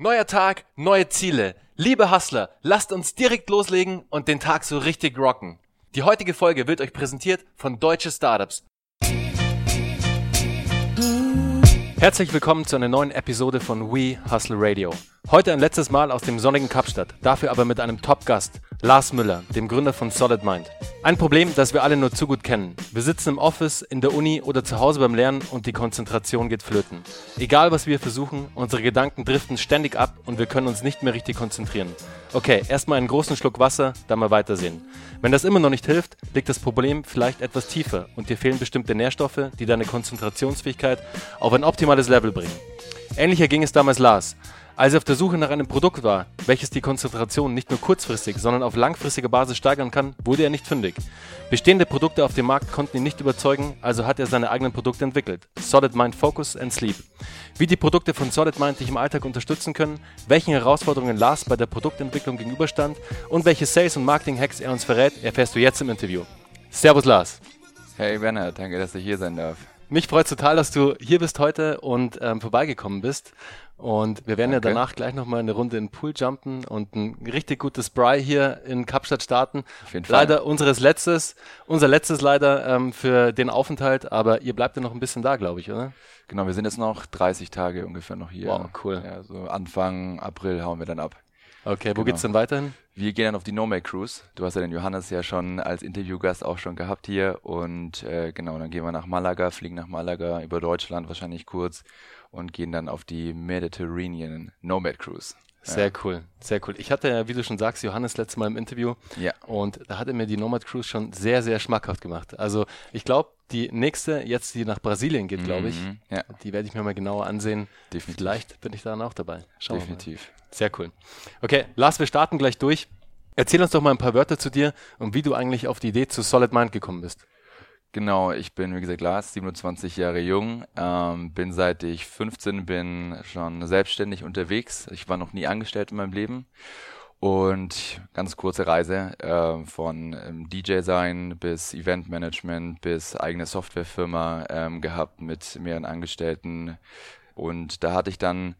Neuer Tag, neue Ziele. Liebe Hustler, lasst uns direkt loslegen und den Tag so richtig rocken. Die heutige Folge wird euch präsentiert von Deutsche Startups. Herzlich willkommen zu einer neuen Episode von We Hustle Radio. Heute ein letztes Mal aus dem sonnigen Kapstadt, dafür aber mit einem Top-Gast, Lars Müller, dem Gründer von Solid Mind. Ein Problem, das wir alle nur zu gut kennen. Wir sitzen im Office, in der Uni oder zu Hause beim Lernen und die Konzentration geht flöten. Egal was wir versuchen, unsere Gedanken driften ständig ab und wir können uns nicht mehr richtig konzentrieren. Okay, erstmal einen großen Schluck Wasser, dann mal weitersehen. Wenn das immer noch nicht hilft, liegt das Problem vielleicht etwas tiefer und dir fehlen bestimmte Nährstoffe, die deine Konzentrationsfähigkeit auf ein optimales Level bringen. Ähnlicher ging es damals Lars. Als er auf der Suche nach einem Produkt war, welches die Konzentration nicht nur kurzfristig, sondern auf langfristiger Basis steigern kann, wurde er nicht fündig. Bestehende Produkte auf dem Markt konnten ihn nicht überzeugen, also hat er seine eigenen Produkte entwickelt. Solid Mind Focus and Sleep. Wie die Produkte von Solid Mind dich im Alltag unterstützen können, welchen Herausforderungen Lars bei der Produktentwicklung gegenüberstand und welche Sales- und Marketing-Hacks er uns verrät, erfährst du jetzt im Interview. Servus Lars. Hey Werner, danke, dass ich hier sein darf. Mich freut total, dass du hier bist heute und ähm, vorbeigekommen bist. Und wir werden okay. ja danach gleich nochmal eine Runde in den Pool jumpen und ein richtig gutes Bry hier in Kapstadt starten. Auf jeden Fall. Leider unseres letztes, unser letztes leider ähm, für den Aufenthalt, aber ihr bleibt ja noch ein bisschen da, glaube ich, oder? Genau, wir sind jetzt noch 30 Tage ungefähr noch hier. Wow, cool. Ja, so Anfang April hauen wir dann ab. Okay, wo genau. geht's denn weiterhin? Wir gehen dann auf die Nomad Cruise. Du hast ja den Johannes ja schon als Interviewgast auch schon gehabt hier und äh, genau, dann gehen wir nach Malaga, fliegen nach Malaga über Deutschland wahrscheinlich kurz und gehen dann auf die Mediterranean Nomad Cruise. Sehr ja. cool, sehr cool. Ich hatte ja, wie du schon sagst, Johannes letztes Mal im Interview. Ja. Und da hat er mir die Nomad Cruise schon sehr, sehr schmackhaft gemacht. Also ich glaube, die nächste, jetzt die nach Brasilien geht, glaube ich, mhm, ja. die werde ich mir mal genauer ansehen. Definitiv. Vielleicht bin ich dann auch dabei. Schauen Definitiv. Sehr cool. Okay, Lars, wir starten gleich durch. Erzähl uns doch mal ein paar Wörter zu dir und wie du eigentlich auf die Idee zu Solid Mind gekommen bist. Genau, ich bin, wie gesagt, Lars, 27 Jahre jung, ähm, bin seit ich 15 bin schon selbstständig unterwegs. Ich war noch nie angestellt in meinem Leben. Und ganz kurze Reise äh, von ähm, DJ sein bis Eventmanagement bis eigene Softwarefirma ähm, gehabt mit mehreren Angestellten. Und da hatte ich dann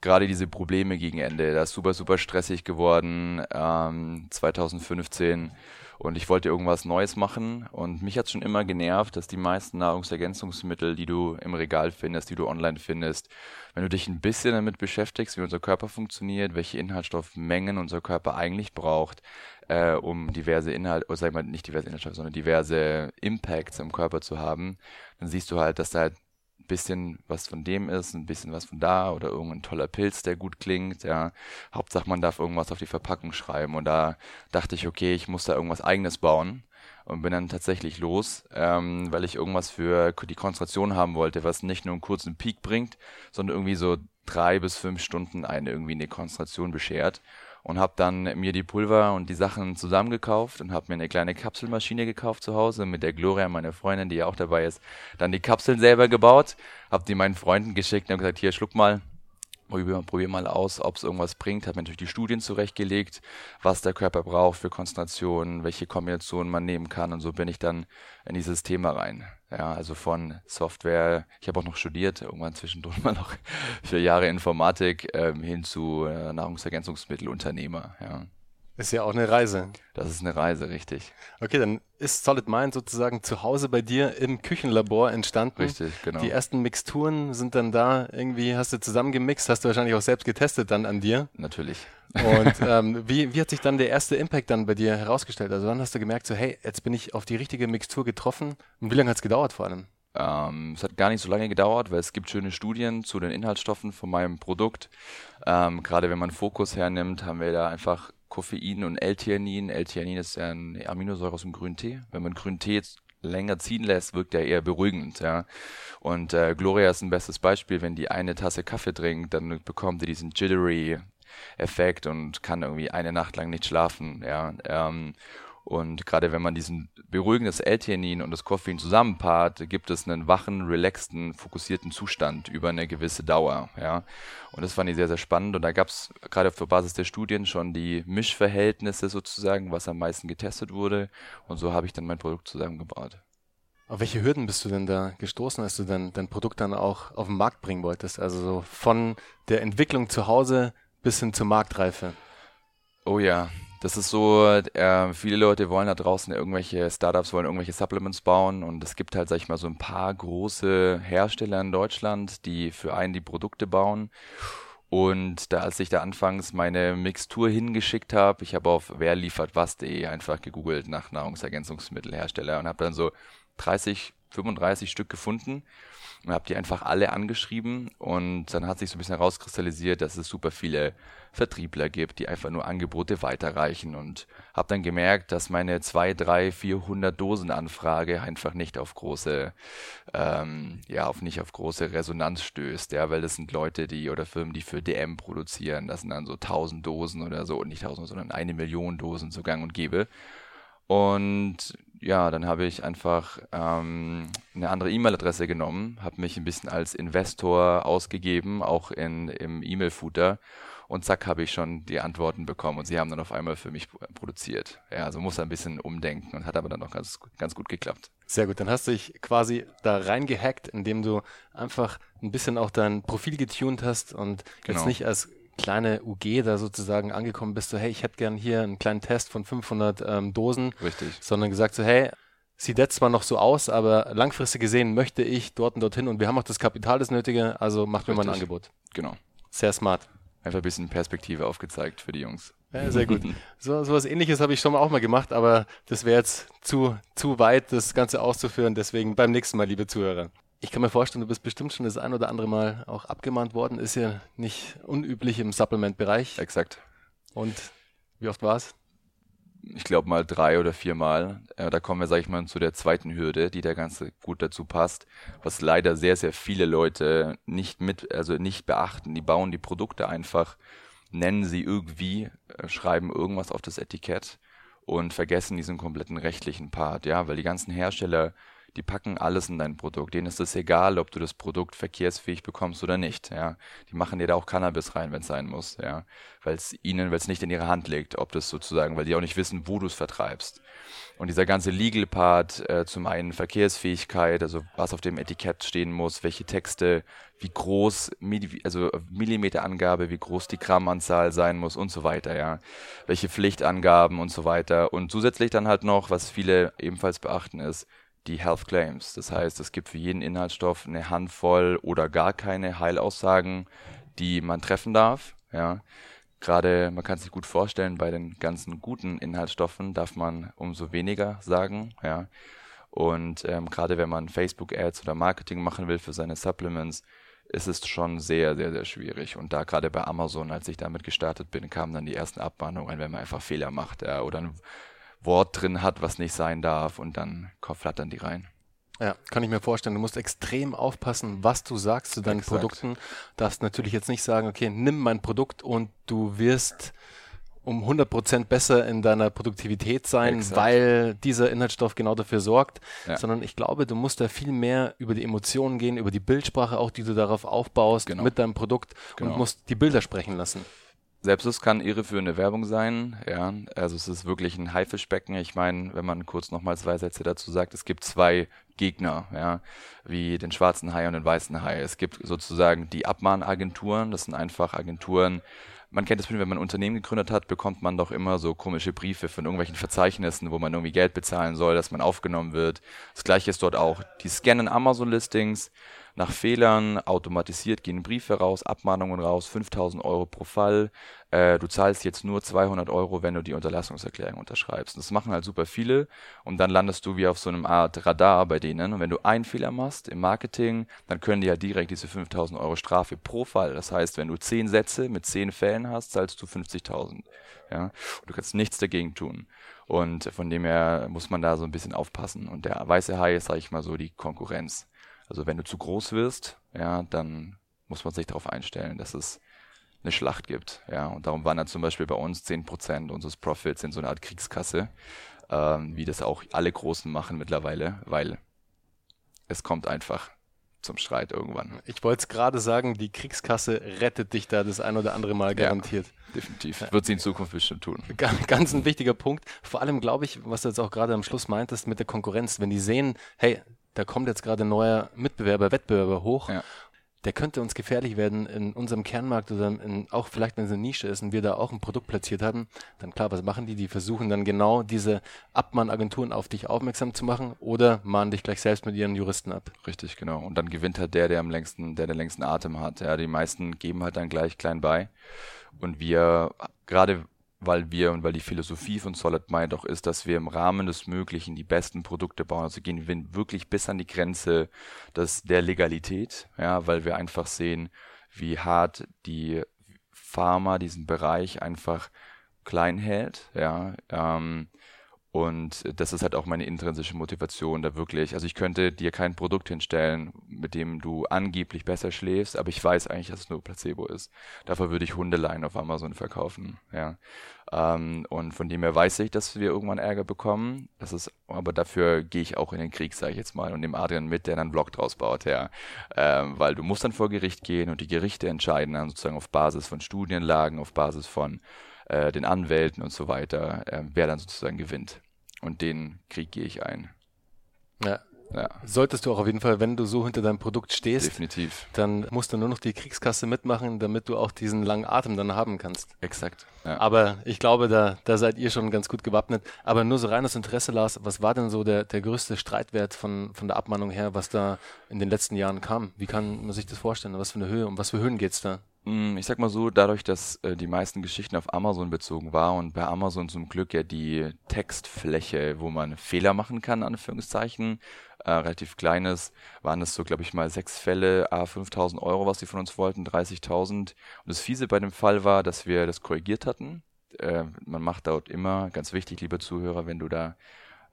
gerade diese Probleme gegen Ende. Das ist super, super stressig geworden. Ähm, 2015 und ich wollte irgendwas Neues machen. Und mich hat schon immer genervt, dass die meisten Nahrungsergänzungsmittel, die du im Regal findest, die du online findest, wenn du dich ein bisschen damit beschäftigst, wie unser Körper funktioniert, welche Inhaltsstoffmengen unser Körper eigentlich braucht, äh, um diverse Inhalte, oder sag ich mal nicht diverse Inhaltsstoffe, sondern diverse Impacts im Körper zu haben, dann siehst du halt, dass da halt bisschen was von dem ist, ein bisschen was von da oder irgendein toller Pilz, der gut klingt, ja. Hauptsache man darf irgendwas auf die Verpackung schreiben und da dachte ich, okay, ich muss da irgendwas eigenes bauen und bin dann tatsächlich los, ähm, weil ich irgendwas für die Konzentration haben wollte, was nicht nur einen kurzen Peak bringt, sondern irgendwie so drei bis fünf Stunden eine irgendwie eine Konzentration beschert und habe dann mir die Pulver und die Sachen zusammengekauft und habe mir eine kleine Kapselmaschine gekauft zu Hause mit der Gloria, meiner Freundin, die ja auch dabei ist, dann die Kapseln selber gebaut, habe die meinen Freunden geschickt und gesagt, hier, schluck mal, probier, probier mal aus, ob es irgendwas bringt. Habe mir natürlich die Studien zurechtgelegt, was der Körper braucht für Konzentration, welche Kombinationen man nehmen kann und so bin ich dann in dieses Thema rein. Ja, also von Software, ich habe auch noch studiert, irgendwann zwischendurch mal noch vier Jahre Informatik ähm, hin zu äh, Nahrungsergänzungsmittelunternehmer. Ja. Ist ja auch eine Reise. Das ist eine Reise, richtig. Okay, dann ist Solid Mind sozusagen zu Hause bei dir im Küchenlabor entstanden. Richtig, genau. Die ersten Mixturen sind dann da irgendwie, hast du zusammengemixt, hast du wahrscheinlich auch selbst getestet dann an dir. Natürlich. Und ähm, wie, wie hat sich dann der erste Impact dann bei dir herausgestellt? Also wann hast du gemerkt, so hey, jetzt bin ich auf die richtige Mixtur getroffen? Und wie lange hat es gedauert vor allem? Ähm, es hat gar nicht so lange gedauert, weil es gibt schöne Studien zu den Inhaltsstoffen von meinem Produkt. Ähm, Gerade wenn man Fokus hernimmt, haben wir da einfach Koffein und L-Theanin. L-Theanin ist ja eine Aminosäure aus dem grünen Tee. Wenn man grünen Tee länger ziehen lässt, wirkt er eher beruhigend. Ja. Und äh, Gloria ist ein bestes Beispiel. Wenn die eine Tasse Kaffee trinkt, dann bekommt sie diesen jittery Effekt und kann irgendwie eine Nacht lang nicht schlafen. Ja. Ähm, und gerade wenn man diesen beruhigendes L-Theanin und das Koffein zusammenpaart, gibt es einen wachen, relaxten, fokussierten Zustand über eine gewisse Dauer. Ja. Und das fand ich sehr, sehr spannend. Und da gab es gerade auf Basis der Studien schon die Mischverhältnisse sozusagen, was am meisten getestet wurde. Und so habe ich dann mein Produkt zusammengebaut. Auf welche Hürden bist du denn da gestoßen, als du dein, dein Produkt dann auch auf den Markt bringen wolltest? Also so von der Entwicklung zu Hause bis hin zur Marktreife? Oh ja, das ist so, äh, viele Leute wollen da draußen irgendwelche Startups, wollen irgendwelche Supplements bauen und es gibt halt, sag ich mal, so ein paar große Hersteller in Deutschland, die für einen die Produkte bauen. Und da, als ich da anfangs meine Mixtur hingeschickt habe, ich habe auf wer liefert was.de einfach gegoogelt nach Nahrungsergänzungsmittelhersteller und habe dann so 30, 35 Stück gefunden und habe die einfach alle angeschrieben. Und dann hat sich so ein bisschen herauskristallisiert, dass es super viele Vertriebler gibt, die einfach nur Angebote weiterreichen. Und habe dann gemerkt, dass meine 2, 3, 400 Dosen Anfrage einfach nicht auf große, ähm, ja, auf nicht auf große Resonanz stößt, ja, weil das sind Leute, die oder Firmen, die für DM produzieren, das sind dann so 1000 Dosen oder so und nicht 1000, sondern eine Million Dosen so gang und gäbe. Und ja, dann habe ich einfach ähm, eine andere E-Mail-Adresse genommen, habe mich ein bisschen als Investor ausgegeben, auch in, im E-Mail-Footer. Und zack, habe ich schon die Antworten bekommen und sie haben dann auf einmal für mich produziert. Ja, also muss ein bisschen umdenken und hat aber dann noch ganz, ganz gut geklappt. Sehr gut, dann hast du dich quasi da reingehackt, indem du einfach ein bisschen auch dein Profil getuned hast und genau. jetzt nicht als kleine UG da sozusagen angekommen bist, so hey, ich hätte gern hier einen kleinen Test von 500 ähm, Dosen. Richtig. Sondern gesagt so, hey, sieht jetzt zwar noch so aus, aber langfristig gesehen möchte ich dort und dorthin und wir haben auch das Kapital, das Nötige, also macht mir mal ein Angebot. Genau. Sehr smart. Einfach ein bisschen Perspektive aufgezeigt für die Jungs. Ja, sehr gut. So, so was ähnliches habe ich schon mal auch mal gemacht, aber das wäre jetzt zu, zu weit, das Ganze auszuführen. Deswegen beim nächsten Mal, liebe Zuhörer. Ich kann mir vorstellen, du bist bestimmt schon das ein oder andere Mal auch abgemahnt worden. Ist ja nicht unüblich im Supplement-Bereich. Exakt. Und wie oft war es? Ich glaube mal drei oder viermal. Äh, da kommen wir, sag ich mal, zu der zweiten Hürde, die da ganz gut dazu passt, was leider sehr, sehr viele Leute nicht mit, also nicht beachten. Die bauen die Produkte einfach, nennen sie irgendwie, äh, schreiben irgendwas auf das Etikett und vergessen diesen kompletten rechtlichen Part, ja, weil die ganzen Hersteller die packen alles in dein Produkt. Denen ist es egal, ob du das Produkt verkehrsfähig bekommst oder nicht. Ja, die machen dir da auch Cannabis rein, wenn es sein muss. Ja, weil es ihnen, weil es nicht in ihre Hand liegt, ob das sozusagen, weil die auch nicht wissen, wo du es vertreibst. Und dieser ganze Legal Part, äh, zum einen Verkehrsfähigkeit, also was auf dem Etikett stehen muss, welche Texte, wie groß, also Millimeterangabe, wie groß die Grammanzahl sein muss und so weiter, ja. Welche Pflichtangaben und so weiter. Und zusätzlich dann halt noch, was viele ebenfalls beachten ist, die Health Claims. Das heißt, es gibt für jeden Inhaltsstoff eine Handvoll oder gar keine Heilaussagen, die man treffen darf. Ja. Gerade, man kann sich gut vorstellen, bei den ganzen guten Inhaltsstoffen darf man umso weniger sagen. Ja. Und ähm, gerade wenn man Facebook-Ads oder Marketing machen will für seine Supplements, ist es schon sehr, sehr, sehr schwierig. Und da gerade bei Amazon, als ich damit gestartet bin, kamen dann die ersten Abmahnungen, wenn man einfach Fehler macht ja, oder ein Wort drin hat, was nicht sein darf und dann flattern die rein. Ja, kann ich mir vorstellen. Du musst extrem aufpassen, was du sagst zu deinen Exakt. Produkten. Darfst natürlich jetzt nicht sagen, okay, nimm mein Produkt und du wirst um 100% besser in deiner Produktivität sein, Exakt. weil dieser Inhaltsstoff genau dafür sorgt, ja. sondern ich glaube, du musst da viel mehr über die Emotionen gehen, über die Bildsprache auch, die du darauf aufbaust genau. mit deinem Produkt genau. und musst die Bilder sprechen lassen. Selbst es kann irreführende Werbung sein, ja. Also es ist wirklich ein Haifischbecken. Ich meine, wenn man kurz nochmal zwei Sätze dazu sagt, es gibt zwei Gegner, ja, wie den schwarzen Hai und den weißen Hai. Es gibt sozusagen die Abmahnagenturen, das sind einfach Agenturen, man kennt es, wenn man ein Unternehmen gegründet hat, bekommt man doch immer so komische Briefe von irgendwelchen Verzeichnissen, wo man irgendwie Geld bezahlen soll, dass man aufgenommen wird. Das gleiche ist dort auch. Die scannen Amazon-Listings, nach Fehlern automatisiert gehen Briefe raus, Abmahnungen raus, 5000 Euro pro Fall. Äh, du zahlst jetzt nur 200 Euro, wenn du die Unterlassungserklärung unterschreibst. Das machen halt super viele und dann landest du wie auf so einem Art Radar bei denen. Und wenn du einen Fehler machst im Marketing, dann können die ja direkt diese 5000 Euro Strafe pro Fall. Das heißt, wenn du 10 Sätze mit 10 Fällen hast, zahlst du 50.000. Ja? Und du kannst nichts dagegen tun. Und von dem her muss man da so ein bisschen aufpassen. Und der weiße Hai ist, sag ich mal so, die Konkurrenz. Also wenn du zu groß wirst, ja, dann muss man sich darauf einstellen, dass es eine Schlacht gibt. Ja, und darum wandern zum Beispiel bei uns 10% unseres Profits in so eine Art Kriegskasse, ähm, wie das auch alle Großen machen mittlerweile, weil es kommt einfach zum Streit irgendwann. Ich wollte es gerade sagen, die Kriegskasse rettet dich da das ein oder andere Mal garantiert. Ja, definitiv. Wird sie in Zukunft bestimmt tun. Ganz ein wichtiger Punkt. Vor allem glaube ich, was du jetzt auch gerade am Schluss meintest mit der Konkurrenz. Wenn die sehen, hey, da kommt jetzt gerade ein neuer Mitbewerber, Wettbewerber hoch, ja. der könnte uns gefährlich werden in unserem Kernmarkt oder in, auch vielleicht, wenn es eine Nische ist und wir da auch ein Produkt platziert haben, dann klar, was machen die? Die versuchen dann genau diese Abmahnagenturen auf dich aufmerksam zu machen oder mahnen dich gleich selbst mit ihren Juristen ab. Richtig, genau. Und dann gewinnt halt der, der am längsten, der den längsten Atem hat. Ja, die meisten geben halt dann gleich klein bei. Und wir, gerade weil wir und weil die Philosophie von Solid Mind auch ist, dass wir im Rahmen des Möglichen die besten Produkte bauen. Also gehen wir wirklich bis an die Grenze des, der Legalität, ja, weil wir einfach sehen, wie hart die Pharma diesen Bereich einfach klein hält, ja, ähm, und das ist halt auch meine intrinsische Motivation, da wirklich. Also ich könnte dir kein Produkt hinstellen, mit dem du angeblich besser schläfst, aber ich weiß eigentlich, dass es nur Placebo ist. Dafür würde ich Hundeleien auf Amazon verkaufen. Ja. Ähm, und von dem her weiß ich, dass wir irgendwann Ärger bekommen. Das ist, aber dafür gehe ich auch in den Krieg, sage ich jetzt mal, und nehme Adrian mit, der dann einen Blog draus baut, ja. Ähm, weil du musst dann vor Gericht gehen und die Gerichte entscheiden dann sozusagen auf Basis von Studienlagen, auf Basis von äh, den Anwälten und so weiter, äh, wer dann sozusagen gewinnt. Und den Krieg gehe ich ein. Ja. ja. Solltest du auch auf jeden Fall, wenn du so hinter deinem Produkt stehst, definitiv, dann musst du nur noch die Kriegskasse mitmachen, damit du auch diesen langen Atem dann haben kannst. Exakt. Ja. Aber ich glaube, da, da seid ihr schon ganz gut gewappnet. Aber nur so reines Interesse, Lars, was war denn so der, der größte Streitwert von, von der Abmahnung her, was da in den letzten Jahren kam? Wie kann man sich das vorstellen? Was für eine Höhe, um was für Höhen geht es da? Hm, ich sag mal so, dadurch, dass äh, die meisten Geschichten auf Amazon bezogen war und bei Amazon zum Glück ja die Textfläche, wo man Fehler machen kann, Anführungszeichen, äh, relativ klein ist, waren das so, glaube ich, mal sechs Fälle, a 5000 Euro, was sie von uns wollten, 30.000. Und das Fiese bei dem Fall war, dass wir das korrigiert hatten. Äh, man macht dort immer, ganz wichtig, liebe Zuhörer, wenn du da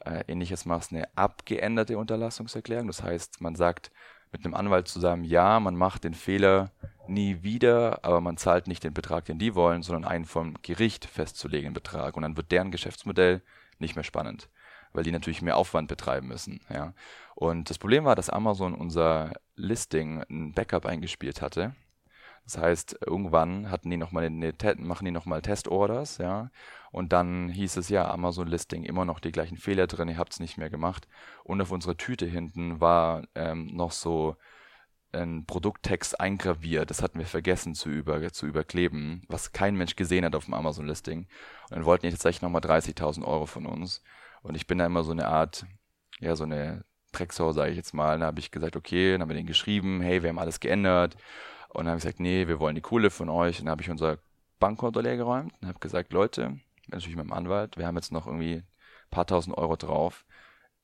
äh, ähnliches machst, eine abgeänderte Unterlassungserklärung. Das heißt, man sagt mit einem Anwalt zusammen, ja, man macht den Fehler nie wieder, aber man zahlt nicht den Betrag, den die wollen, sondern einen vom Gericht festzulegenden Betrag. Und dann wird deren Geschäftsmodell nicht mehr spannend, weil die natürlich mehr Aufwand betreiben müssen. Ja. Und das Problem war, dass Amazon unser Listing ein Backup eingespielt hatte. Das heißt, irgendwann hatten die noch mal eine, machen die nochmal Testorders, ja. Und dann hieß es ja, Amazon Listing immer noch die gleichen Fehler drin, ihr habt es nicht mehr gemacht. Und auf unserer Tüte hinten war ähm, noch so ein Produkttext eingraviert. Das hatten wir vergessen zu, über, zu überkleben, was kein Mensch gesehen hat auf dem Amazon-Listing. Und dann wollten die tatsächlich nochmal 30.000 Euro von uns. Und ich bin da immer so eine Art, ja, so eine Drecksau, sage ich jetzt mal. Dann habe ich gesagt, okay, dann haben wir denen geschrieben, hey, wir haben alles geändert. Und dann habe ich gesagt, nee, wir wollen die Kohle von euch. Und dann habe ich unser Bankkonto leer geräumt und habe gesagt, Leute, natürlich mit dem Anwalt, wir haben jetzt noch irgendwie ein paar tausend Euro drauf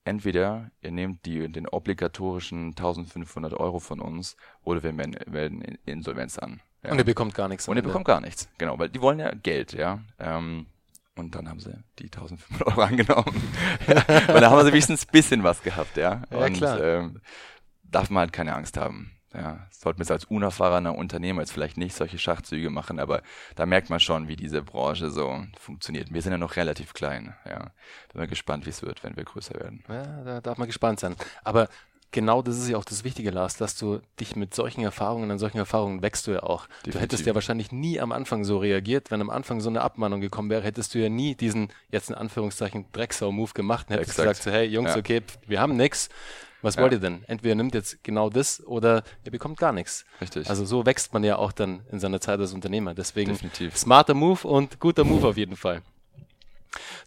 entweder ihr nehmt die, den obligatorischen 1500 Euro von uns oder wir melden Insolvenz an. Ja. Und ihr bekommt gar nichts. Und ihr bekommt gar nichts, genau, weil die wollen ja Geld, ja. Ähm, und dann haben sie die 1500 Euro angenommen. ja, und da haben sie wenigstens ein bisschen was gehabt, ja. Ja, und, klar. Ähm, darf man halt keine Angst haben. Ja, sollten wir als unerfahrener Unternehmer jetzt vielleicht nicht solche Schachzüge machen, aber da merkt man schon, wie diese Branche so funktioniert. Wir sind ja noch relativ klein. Ja, bin mal gespannt, wie es wird, wenn wir größer werden. Ja, da darf man gespannt sein. Aber genau das ist ja auch das Wichtige, Lars, dass du dich mit solchen Erfahrungen, an solchen Erfahrungen wächst du ja auch. Definitiv. Du hättest ja wahrscheinlich nie am Anfang so reagiert, wenn am Anfang so eine Abmahnung gekommen wäre, hättest du ja nie diesen, jetzt in Anführungszeichen, Drecksau-Move gemacht und hättest Exakt. gesagt, so, hey Jungs, ja. okay, wir haben nix, was ja. wollt ihr denn? Entweder nimmt jetzt genau das oder ihr bekommt gar nichts. Richtig. Also so wächst man ja auch dann in seiner Zeit als Unternehmer. Deswegen Definitiv. smarter Move und guter Move auf jeden Fall.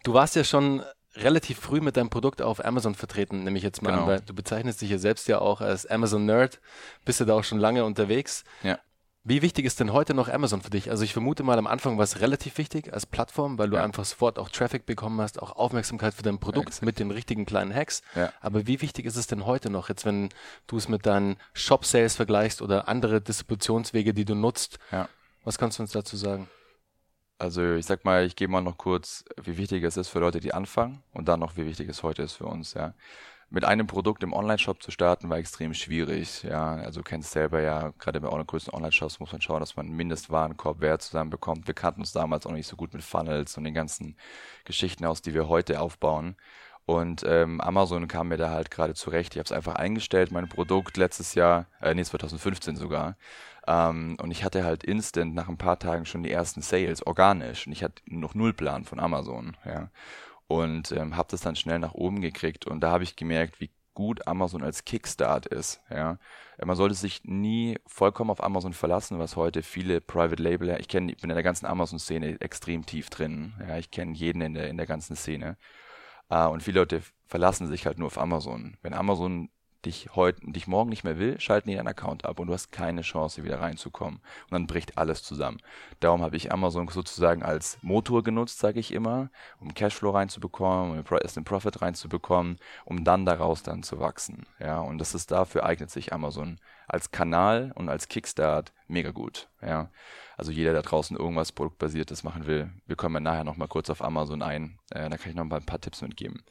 Du warst ja schon relativ früh mit deinem Produkt auf Amazon vertreten, nehme ich jetzt mal genau. an, weil du bezeichnest dich ja selbst ja auch als Amazon Nerd, bist du da auch schon lange unterwegs. Ja. Wie wichtig ist denn heute noch Amazon für dich? Also ich vermute mal, am Anfang war es relativ wichtig als Plattform, weil du ja. einfach sofort auch Traffic bekommen hast, auch Aufmerksamkeit für dein Produkt ja, mit den richtigen kleinen Hacks. Ja. Aber wie wichtig ist es denn heute noch, jetzt wenn du es mit deinen Shop-Sales vergleichst oder andere Distributionswege, die du nutzt? Was kannst du uns dazu sagen? Also ich sag mal, ich gebe mal noch kurz, wie wichtig es ist für Leute, die anfangen und dann noch, wie wichtig es heute ist für uns. Ja mit einem Produkt im Online-Shop zu starten, war extrem schwierig. Ja, also kennst selber ja, gerade bei größten Online-Shops muss man schauen, dass man einen Mindestwarenkorbwert zusammenbekommt. Wir kannten uns damals auch nicht so gut mit Funnels und den ganzen Geschichten aus, die wir heute aufbauen. Und ähm, Amazon kam mir da halt gerade zurecht. Ich habe es einfach eingestellt, mein Produkt letztes Jahr, äh, nee, 2015 sogar. Ähm, und ich hatte halt instant nach ein paar Tagen schon die ersten Sales, organisch. Und ich hatte noch null Plan von Amazon. Ja und ähm, habe das dann schnell nach oben gekriegt und da habe ich gemerkt, wie gut Amazon als Kickstart ist. Ja. Man sollte sich nie vollkommen auf Amazon verlassen, was heute viele Private Label, ich kenne, bin in der ganzen Amazon-Szene extrem tief drin. Ja, ich kenne jeden in der, in der ganzen Szene. Uh, und viele Leute verlassen sich halt nur auf Amazon. Wenn Amazon dich heute, dich morgen nicht mehr will, schalten die deinen Account ab und du hast keine Chance, wieder reinzukommen. Und dann bricht alles zusammen. Darum habe ich Amazon sozusagen als Motor genutzt, sage ich immer, um Cashflow reinzubekommen, um den Profit reinzubekommen, um dann daraus dann zu wachsen. Ja, und das ist dafür eignet sich Amazon als Kanal und als Kickstart mega gut. Ja, also jeder, der draußen irgendwas produktbasiertes machen will, wir kommen ja nachher nochmal kurz auf Amazon ein. Äh, da kann ich noch mal ein paar Tipps mitgeben.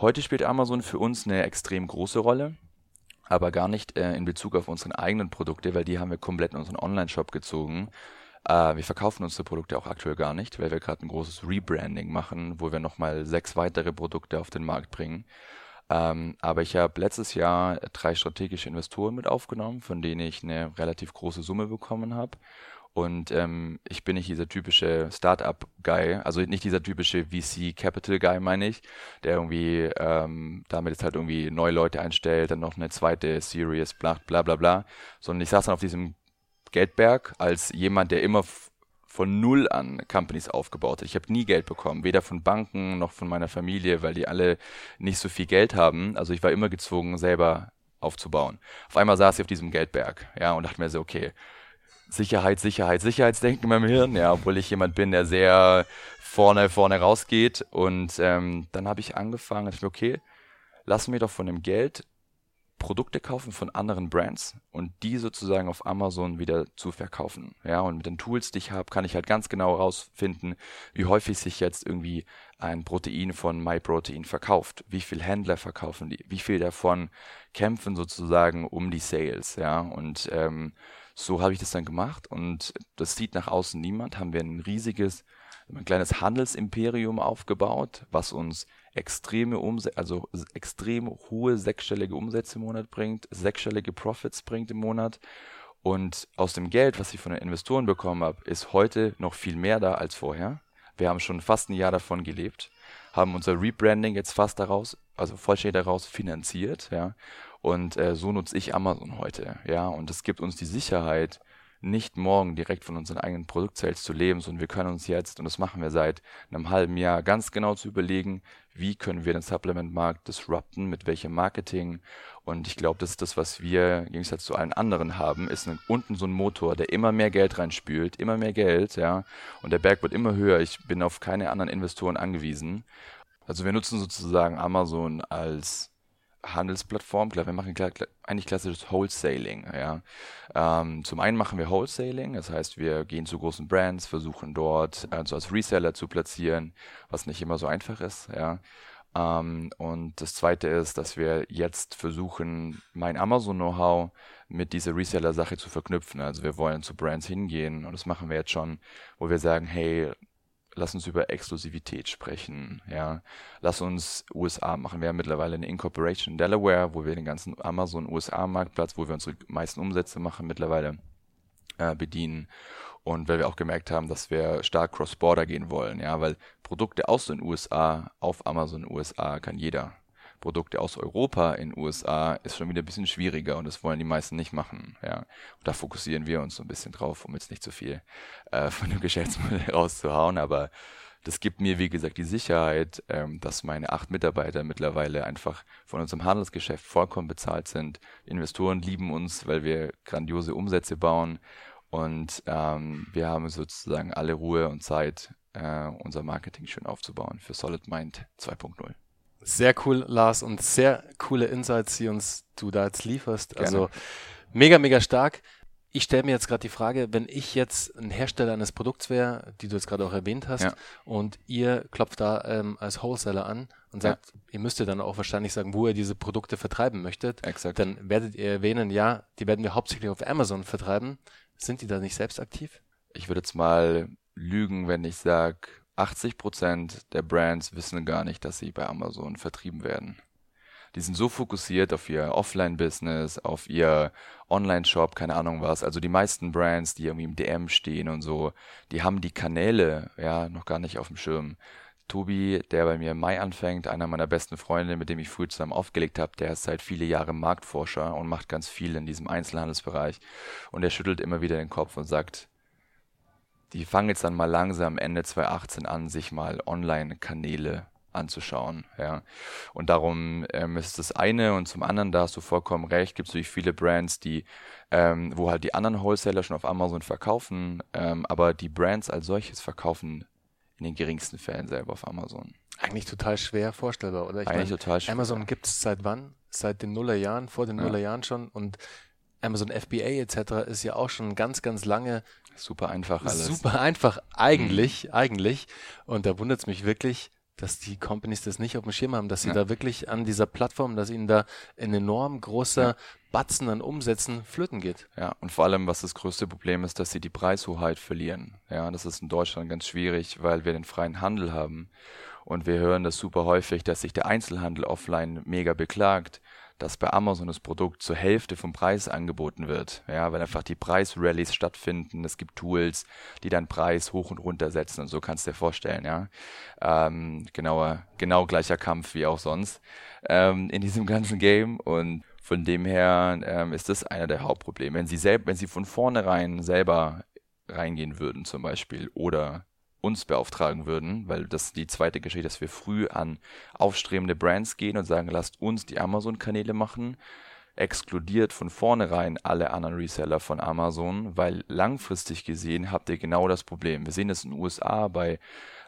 Heute spielt Amazon für uns eine extrem große Rolle, aber gar nicht äh, in Bezug auf unsere eigenen Produkte, weil die haben wir komplett in unseren Online-Shop gezogen. Äh, wir verkaufen unsere Produkte auch aktuell gar nicht, weil wir gerade ein großes Rebranding machen, wo wir nochmal sechs weitere Produkte auf den Markt bringen. Ähm, aber ich habe letztes Jahr drei strategische Investoren mit aufgenommen, von denen ich eine relativ große Summe bekommen habe. Und ähm, ich bin nicht dieser typische Startup-Guy, also nicht dieser typische VC-Capital-Guy, meine ich, der irgendwie ähm, damit jetzt halt irgendwie neue Leute einstellt, dann noch eine zweite Series, bla bla bla bla, sondern ich saß dann auf diesem Geldberg als jemand, der immer von null an Companies aufgebaut hat. Ich habe nie Geld bekommen, weder von Banken noch von meiner Familie, weil die alle nicht so viel Geld haben. Also ich war immer gezwungen, selber aufzubauen. Auf einmal saß ich auf diesem Geldberg, ja, und dachte mir so, okay, Sicherheit, Sicherheit, Sicherheitsdenken in meinem Hirn, ja, obwohl ich jemand bin, der sehr vorne, vorne rausgeht. Und ähm, dann habe ich angefangen, dachte mir, okay, lassen wir doch von dem Geld Produkte kaufen von anderen Brands und die sozusagen auf Amazon wieder zu verkaufen. Ja, und mit den Tools, die ich habe, kann ich halt ganz genau herausfinden, wie häufig sich jetzt irgendwie ein Protein von MyProtein verkauft, wie viel Händler verkaufen die, wie viel davon kämpfen sozusagen um die Sales, ja, und ähm, so habe ich das dann gemacht und das sieht nach außen niemand. Haben wir ein riesiges, ein kleines Handelsimperium aufgebaut, was uns extreme Umsätze, also extrem hohe sechsstellige Umsätze im Monat bringt, sechsstellige Profits bringt im Monat. Und aus dem Geld, was ich von den Investoren bekommen habe, ist heute noch viel mehr da als vorher. Wir haben schon fast ein Jahr davon gelebt, haben unser Rebranding jetzt fast daraus, also vollständig daraus finanziert, ja. Und äh, so nutze ich Amazon heute, ja. Und es gibt uns die Sicherheit, nicht morgen direkt von unseren eigenen Produktsales zu leben, sondern wir können uns jetzt, und das machen wir seit einem halben Jahr, ganz genau zu überlegen, wie können wir den Supplement-Markt disrupten, mit welchem Marketing. Und ich glaube, das ist das, was wir im Gegensatz zu allen anderen haben, ist ein, unten so ein Motor, der immer mehr Geld reinspült, immer mehr Geld, ja. Und der Berg wird immer höher. Ich bin auf keine anderen Investoren angewiesen. Also wir nutzen sozusagen Amazon als Handelsplattform. Klar, wir machen eigentlich klassisches Wholesaling. Ja. Ähm, zum einen machen wir Wholesaling, das heißt, wir gehen zu großen Brands, versuchen dort äh, so als Reseller zu platzieren, was nicht immer so einfach ist. Ja. Ähm, und das zweite ist, dass wir jetzt versuchen, mein Amazon-Know-how mit dieser Reseller-Sache zu verknüpfen. Also wir wollen zu Brands hingehen und das machen wir jetzt schon, wo wir sagen, hey, lass uns über Exklusivität sprechen, ja. Lass uns USA machen. Wir haben mittlerweile eine Incorporation in Delaware, wo wir den ganzen Amazon USA Marktplatz, wo wir unsere meisten Umsätze machen, mittlerweile äh, bedienen. Und weil wir auch gemerkt haben, dass wir stark cross-border gehen wollen, ja, weil Produkte aus den USA auf Amazon USA kann jeder. Produkte aus Europa in USA ist schon wieder ein bisschen schwieriger und das wollen die meisten nicht machen. Ja. Und da fokussieren wir uns so ein bisschen drauf, um jetzt nicht zu so viel äh, von dem Geschäftsmodell rauszuhauen, aber das gibt mir, wie gesagt, die Sicherheit, ähm, dass meine acht Mitarbeiter mittlerweile einfach von unserem Handelsgeschäft vollkommen bezahlt sind. Investoren lieben uns, weil wir grandiose Umsätze bauen und ähm, wir haben sozusagen alle Ruhe und Zeit, äh, unser Marketing schön aufzubauen für Solid Mind 2.0. Sehr cool, Lars, und sehr coole Insights, die uns du da jetzt lieferst. Gerne. Also mega, mega stark. Ich stelle mir jetzt gerade die Frage, wenn ich jetzt ein Hersteller eines Produkts wäre, die du jetzt gerade auch erwähnt hast, ja. und ihr klopft da ähm, als Wholesaler an und sagt, ja. ihr müsstet dann auch wahrscheinlich sagen, wo ihr diese Produkte vertreiben möchtet, Exakt. dann werdet ihr erwähnen, ja, die werden wir hauptsächlich auf Amazon vertreiben. Sind die da nicht selbst aktiv? Ich würde jetzt mal lügen, wenn ich sage, 80% der Brands wissen gar nicht, dass sie bei Amazon vertrieben werden. Die sind so fokussiert auf ihr Offline-Business, auf ihr Online-Shop, keine Ahnung was. Also die meisten Brands, die irgendwie im DM stehen und so, die haben die Kanäle ja noch gar nicht auf dem Schirm. Tobi, der bei mir im Mai anfängt, einer meiner besten Freunde, mit dem ich früh zusammen aufgelegt habe, der ist seit viele Jahre Marktforscher und macht ganz viel in diesem Einzelhandelsbereich. Und er schüttelt immer wieder den Kopf und sagt, die fangen jetzt dann mal langsam Ende 2018 an, sich mal Online-Kanäle anzuschauen. Ja. Und darum ähm, ist das eine und zum anderen, da hast du vollkommen recht, gibt es natürlich viele Brands, die, ähm, wo halt die anderen Wholesaler schon auf Amazon verkaufen, ähm, aber die Brands als solches verkaufen in den geringsten Fällen selber auf Amazon. Eigentlich total schwer vorstellbar, oder? Ich Eigentlich meine, total schwer. Amazon gibt es seit wann? Seit den Nullerjahren, vor den ja. Nullerjahren schon und Amazon FBA etc. ist ja auch schon ganz, ganz lange super einfach alles. Super einfach eigentlich, mhm. eigentlich. Und da wundert es mich wirklich, dass die Companies das nicht auf dem Schirm haben, dass sie ja. da wirklich an dieser Plattform, dass ihnen da ein enorm großer ja. Batzen an Umsätzen flöten geht. Ja, und vor allem, was das größte Problem ist, dass sie die Preishoheit verlieren. Ja, das ist in Deutschland ganz schwierig, weil wir den freien Handel haben. Und wir hören das super häufig, dass sich der Einzelhandel offline mega beklagt, dass bei Amazon das Produkt zur Hälfte vom Preis angeboten wird. Ja, weil einfach die Preisrallies stattfinden. Es gibt Tools, die deinen Preis hoch und runter setzen und so kannst du dir vorstellen, ja. Ähm, genauer, genau gleicher Kampf wie auch sonst ähm, in diesem ganzen Game und von dem her ähm, ist das einer der Hauptprobleme. Wenn sie selbst, wenn sie von vornherein selber reingehen würden zum Beispiel oder uns beauftragen würden, weil das die zweite Geschichte, dass wir früh an aufstrebende Brands gehen und sagen, lasst uns die Amazon-Kanäle machen, exkludiert von vornherein alle anderen Reseller von Amazon, weil langfristig gesehen habt ihr genau das Problem. Wir sehen das in den USA bei,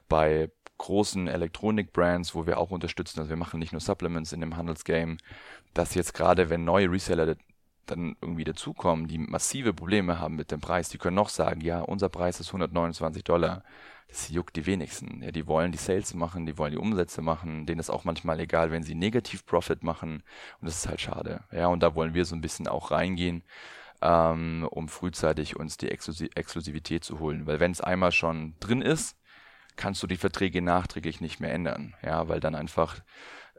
bei großen Elektronik-Brands, wo wir auch unterstützen, also wir machen nicht nur Supplements in dem Handelsgame, dass jetzt gerade, wenn neue Reseller dann irgendwie dazukommen, die massive Probleme haben mit dem Preis, die können noch sagen, ja, unser Preis ist 129 Dollar das juckt die wenigsten. Ja, die wollen die Sales machen, die wollen die Umsätze machen, denen ist auch manchmal egal, wenn sie negativ Profit machen und das ist halt schade. Ja, und da wollen wir so ein bisschen auch reingehen, ähm, um frühzeitig uns die Exklusi Exklusivität zu holen, weil wenn es einmal schon drin ist, kannst du die Verträge nachträglich nicht mehr ändern, ja, weil dann einfach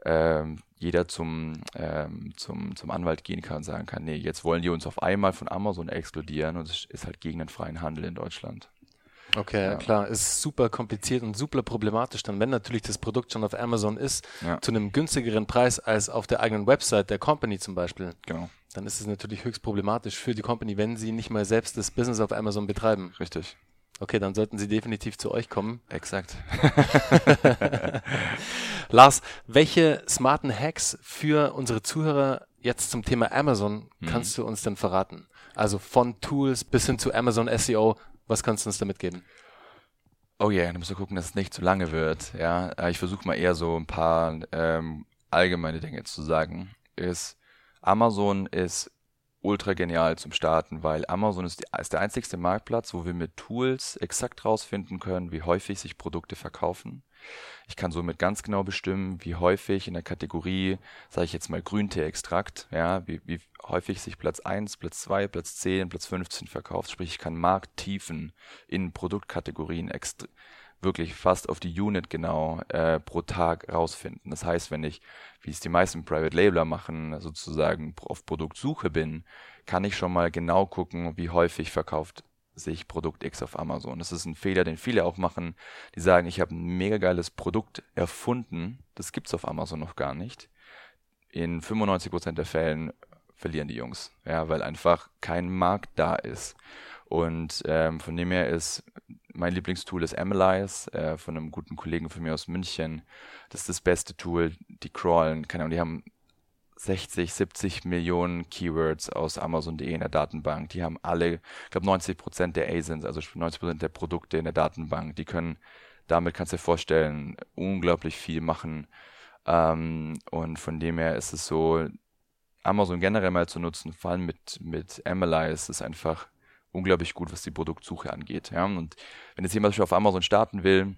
ähm, jeder zum, ähm, zum, zum Anwalt gehen kann und sagen kann, nee, jetzt wollen die uns auf einmal von Amazon exkludieren und es ist halt gegen den freien Handel in Deutschland. Okay, ja. klar, ist super kompliziert und super problematisch dann, wenn natürlich das Produkt schon auf Amazon ist, ja. zu einem günstigeren Preis als auf der eigenen Website der Company zum Beispiel. Genau. Dann ist es natürlich höchst problematisch für die Company, wenn sie nicht mal selbst das Business auf Amazon betreiben. Richtig. Okay, dann sollten sie definitiv zu euch kommen. Exakt. Lars, welche smarten Hacks für unsere Zuhörer jetzt zum Thema Amazon mhm. kannst du uns denn verraten? Also von Tools bis hin zu Amazon SEO, was kannst du uns damit geben? Oh yeah, dann musst du gucken, dass es nicht zu lange wird. Ja, äh, ich versuche mal eher so ein paar ähm, allgemeine Dinge zu sagen. Ist Amazon ist ultra genial zum Starten, weil Amazon ist, die, ist der einzigste Marktplatz, wo wir mit Tools exakt rausfinden können, wie häufig sich Produkte verkaufen. Ich kann somit ganz genau bestimmen, wie häufig in der Kategorie, sage ich jetzt mal Grüntee-Extrakt, ja, wie, wie häufig sich Platz 1, Platz 2, Platz 10, Platz 15 verkauft. Sprich, ich kann Markttiefen in Produktkategorien wirklich fast auf die Unit genau äh, pro Tag rausfinden. Das heißt, wenn ich, wie es die meisten Private Labeler machen, sozusagen auf Produktsuche bin, kann ich schon mal genau gucken, wie häufig verkauft sich Produkt X auf Amazon. Das ist ein Fehler, den viele auch machen. Die sagen, ich habe ein mega geiles Produkt erfunden. Das gibt's auf Amazon noch gar nicht. In 95% der Fällen verlieren die Jungs, ja, weil einfach kein Markt da ist. Und ähm, von dem her ist mein Lieblingstool ist Analyze äh, von einem guten Kollegen von mir aus München. Das ist das beste Tool. Die crawlen, keine Ahnung, die haben 60, 70 Millionen Keywords aus Amazon.de in der Datenbank. Die haben alle, ich glaube 90 Prozent der ASINs, also 90 Prozent der Produkte in der Datenbank. Die können, damit kannst du dir vorstellen, unglaublich viel machen. Ähm, und von dem her ist es so, Amazon generell mal zu nutzen, vor allem mit, mit Analyze, ist einfach unglaublich gut, was die Produktsuche angeht. Ja? Und wenn jetzt jemand auf Amazon starten will,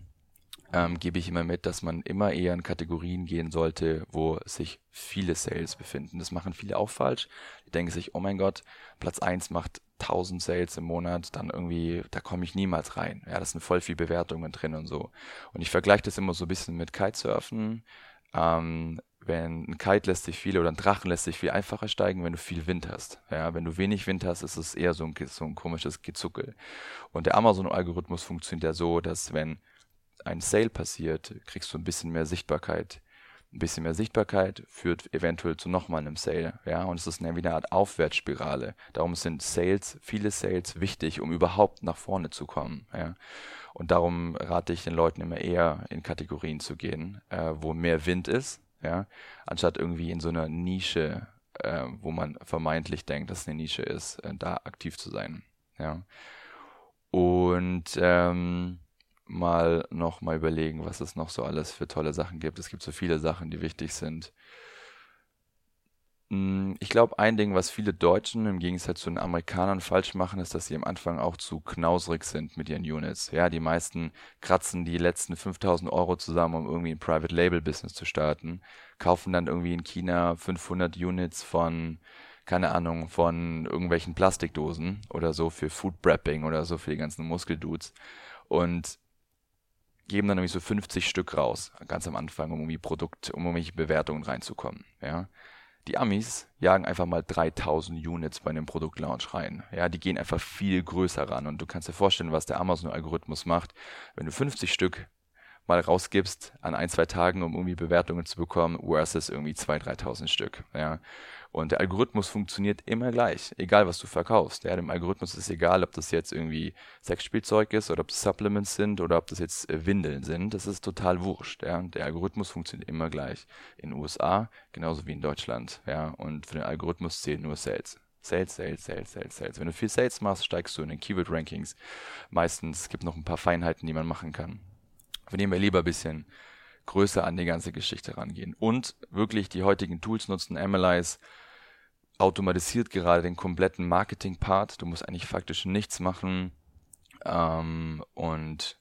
ähm, gebe ich immer mit, dass man immer eher in Kategorien gehen sollte, wo sich viele Sales befinden. Das machen viele auch falsch. Die denken sich, oh mein Gott, Platz 1 macht 1000 Sales im Monat, dann irgendwie, da komme ich niemals rein. Ja, das sind voll viele Bewertungen drin und so. Und ich vergleiche das immer so ein bisschen mit Kitesurfen. Ähm, wenn ein Kite lässt sich viel oder ein Drachen lässt sich viel einfacher steigen, wenn du viel Wind hast. Ja, wenn du wenig Wind hast, ist es eher so ein, so ein komisches Gezuckel. Und der Amazon-Algorithmus funktioniert ja so, dass wenn ein Sale passiert, kriegst du ein bisschen mehr Sichtbarkeit. Ein bisschen mehr Sichtbarkeit führt eventuell zu nochmal einem Sale. Ja, und es ist eine, wie eine Art Aufwärtsspirale. Darum sind Sales, viele Sales wichtig, um überhaupt nach vorne zu kommen. Ja. Und darum rate ich den Leuten immer eher in Kategorien zu gehen, äh, wo mehr Wind ist, ja, anstatt irgendwie in so einer Nische, äh, wo man vermeintlich denkt, dass es eine Nische ist, äh, da aktiv zu sein. Ja. Und ähm, mal noch mal überlegen, was es noch so alles für tolle Sachen gibt. Es gibt so viele Sachen, die wichtig sind. Hm, ich glaube, ein Ding, was viele Deutschen im Gegensatz zu den Amerikanern falsch machen, ist, dass sie am Anfang auch zu knausrig sind mit ihren Units. Ja, die meisten kratzen die letzten 5000 Euro zusammen, um irgendwie ein Private Label Business zu starten, kaufen dann irgendwie in China 500 Units von, keine Ahnung, von irgendwelchen Plastikdosen oder so für Food Prepping oder so für die ganzen Muskeldudes und geben dann irgendwie so 50 Stück raus, ganz am Anfang, um irgendwie Produkt, um irgendwelche Bewertungen reinzukommen, ja. Die Amis jagen einfach mal 3000 Units bei einem Produktlaunch rein. Ja, die gehen einfach viel größer ran. Und du kannst dir vorstellen, was der Amazon-Algorithmus macht. Wenn du 50 Stück mal rausgibst an ein, zwei Tagen, um irgendwie Bewertungen zu bekommen, versus irgendwie 2.000, 3.000 Stück. Ja. Und der Algorithmus funktioniert immer gleich, egal was du verkaufst. Ja, dem Algorithmus ist egal, ob das jetzt irgendwie Sexspielzeug ist oder ob es Supplements sind oder ob das jetzt äh, Windeln sind. Das ist total wurscht. Ja. Der Algorithmus funktioniert immer gleich. In den USA genauso wie in Deutschland. Ja. Und für den Algorithmus zählt nur Sales. Sales, Sales, Sales, Sales, Sales. Wenn du viel Sales machst, steigst du in den Keyword-Rankings. Meistens gibt es noch ein paar Feinheiten, die man machen kann von dem wir lieber ein bisschen größer an die ganze Geschichte rangehen und wirklich die heutigen Tools nutzen. Analyze automatisiert gerade den kompletten Marketing-Part. Du musst eigentlich faktisch nichts machen. Ähm, und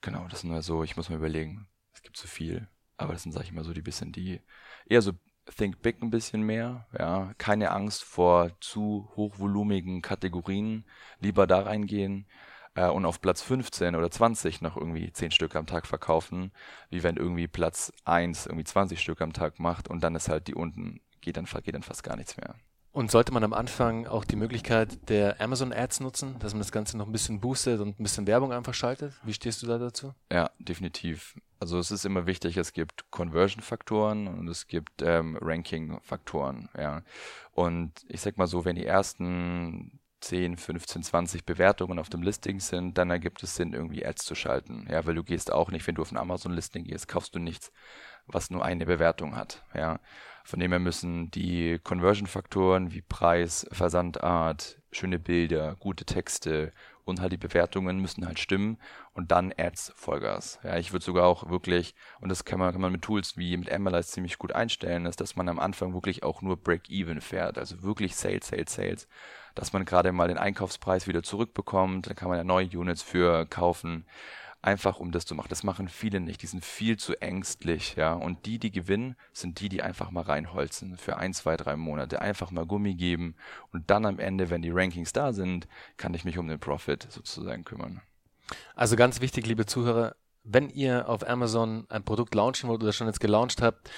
genau, das sind nur so, ich muss mir überlegen, es gibt so viel, aber das sind, sag ich mal, so die bisschen die, eher so Think Big ein bisschen mehr, ja, keine Angst vor zu hochvolumigen Kategorien, lieber da reingehen äh, und auf Platz 15 oder 20 noch irgendwie 10 Stück am Tag verkaufen, wie wenn irgendwie Platz 1 irgendwie 20 Stück am Tag macht und dann ist halt die unten, geht dann, geht dann fast gar nichts mehr. Und sollte man am Anfang auch die Möglichkeit der Amazon Ads nutzen, dass man das Ganze noch ein bisschen boostet und ein bisschen Werbung einfach schaltet? Wie stehst du da dazu? Ja, definitiv. Also es ist immer wichtig, es gibt Conversion-Faktoren und es gibt ähm, Ranking-Faktoren, ja. Und ich sag mal so, wenn die ersten 10, 15, 20 Bewertungen auf dem Listing sind, dann ergibt es Sinn, irgendwie Ads zu schalten. Ja, weil du gehst auch nicht, wenn du auf ein Amazon-Listing gehst, kaufst du nichts, was nur eine Bewertung hat. Ja, von dem her müssen die Conversion-Faktoren wie Preis, Versandart, schöne Bilder, gute Texte und halt die Bewertungen müssen halt stimmen und dann Ads Vollgas. Ja, ich würde sogar auch wirklich, und das kann man, kann man mit Tools wie mit Analyze ziemlich gut einstellen, ist, dass man am Anfang wirklich auch nur Break-Even fährt, also wirklich Sales, Sales, Sales dass man gerade mal den Einkaufspreis wieder zurückbekommt. Da kann man ja neue Units für kaufen. Einfach um das zu machen. Das machen viele nicht. Die sind viel zu ängstlich, ja. Und die, die gewinnen, sind die, die einfach mal reinholzen. Für ein, zwei, drei Monate. Einfach mal Gummi geben. Und dann am Ende, wenn die Rankings da sind, kann ich mich um den Profit sozusagen kümmern. Also ganz wichtig, liebe Zuhörer, wenn ihr auf Amazon ein Produkt launchen wollt oder schon jetzt gelauncht habt,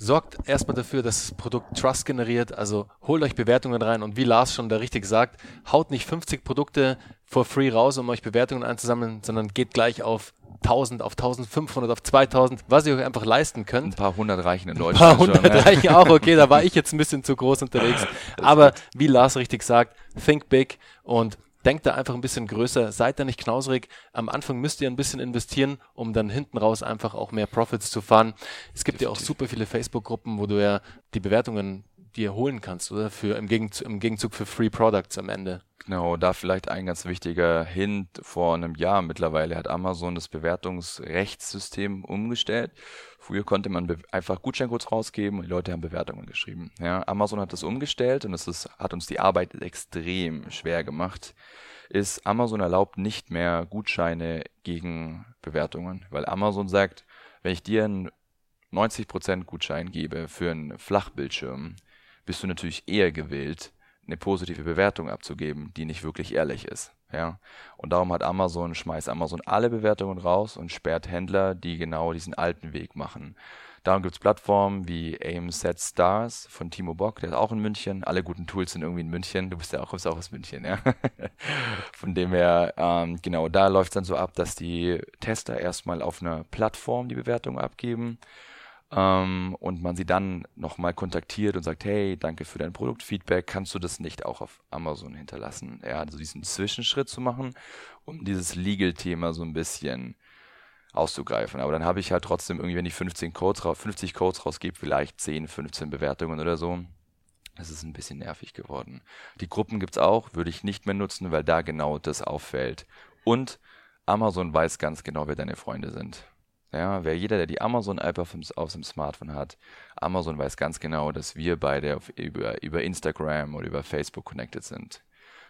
sorgt erstmal dafür, dass das Produkt Trust generiert. Also holt euch Bewertungen rein und wie Lars schon da richtig sagt, haut nicht 50 Produkte for free raus, um euch Bewertungen einzusammeln, sondern geht gleich auf 1000, auf 1500, auf 2000, was ihr euch einfach leisten könnt. Ein paar hundert reichen in Deutschland. Ein paar hundert schon, reichen auch, okay, da war ich jetzt ein bisschen zu groß unterwegs. Aber wie Lars richtig sagt, think big und denkt da einfach ein bisschen größer, seid da nicht knausrig. Am Anfang müsst ihr ein bisschen investieren, um dann hinten raus einfach auch mehr Profits zu fahren. Es gibt Definitiv. ja auch super viele Facebook-Gruppen, wo du ja die Bewertungen dir holen kannst, oder? Für, im, Gegenzug, im Gegenzug für Free Products am Ende. Genau, da vielleicht ein ganz wichtiger Hint. Vor einem Jahr mittlerweile hat Amazon das Bewertungsrechtssystem umgestellt. Früher konnte man einfach Gutscheincodes rausgeben und die Leute haben Bewertungen geschrieben. Ja, Amazon hat das umgestellt und es hat uns die Arbeit extrem schwer gemacht. Ist Amazon erlaubt nicht mehr Gutscheine gegen Bewertungen, weil Amazon sagt, wenn ich dir einen 90% Gutschein gebe für einen Flachbildschirm, bist du natürlich eher gewillt, eine positive Bewertung abzugeben, die nicht wirklich ehrlich ist. Ja, und darum hat Amazon, schmeißt Amazon alle Bewertungen raus und sperrt Händler, die genau diesen alten Weg machen. Darum gibt es Plattformen wie Aim Set Stars von Timo Bock, der ist auch in München. Alle guten Tools sind irgendwie in München. Du bist ja auch, bist auch aus München, ja. von dem her, ähm, genau, da läuft es dann so ab, dass die Tester erstmal auf einer Plattform die Bewertung abgeben ähm, und man sie dann nochmal kontaktiert und sagt, hey, danke für dein Produktfeedback, kannst du das nicht auch auf Amazon hinterlassen? Ja, also diesen Zwischenschritt zu machen, um dieses Legal-Thema so ein bisschen auszugreifen. Aber dann habe ich halt trotzdem irgendwie, wenn ich 15 Codes 50 Codes rausgebe, vielleicht 10, 15 Bewertungen oder so. Das ist ein bisschen nervig geworden. Die Gruppen gibt es auch, würde ich nicht mehr nutzen, weil da genau das auffällt. Und Amazon weiß ganz genau, wer deine Freunde sind. Ja, wer jeder, der die Amazon-App auf, auf dem Smartphone hat, Amazon weiß ganz genau, dass wir beide auf, über, über Instagram oder über Facebook connected sind.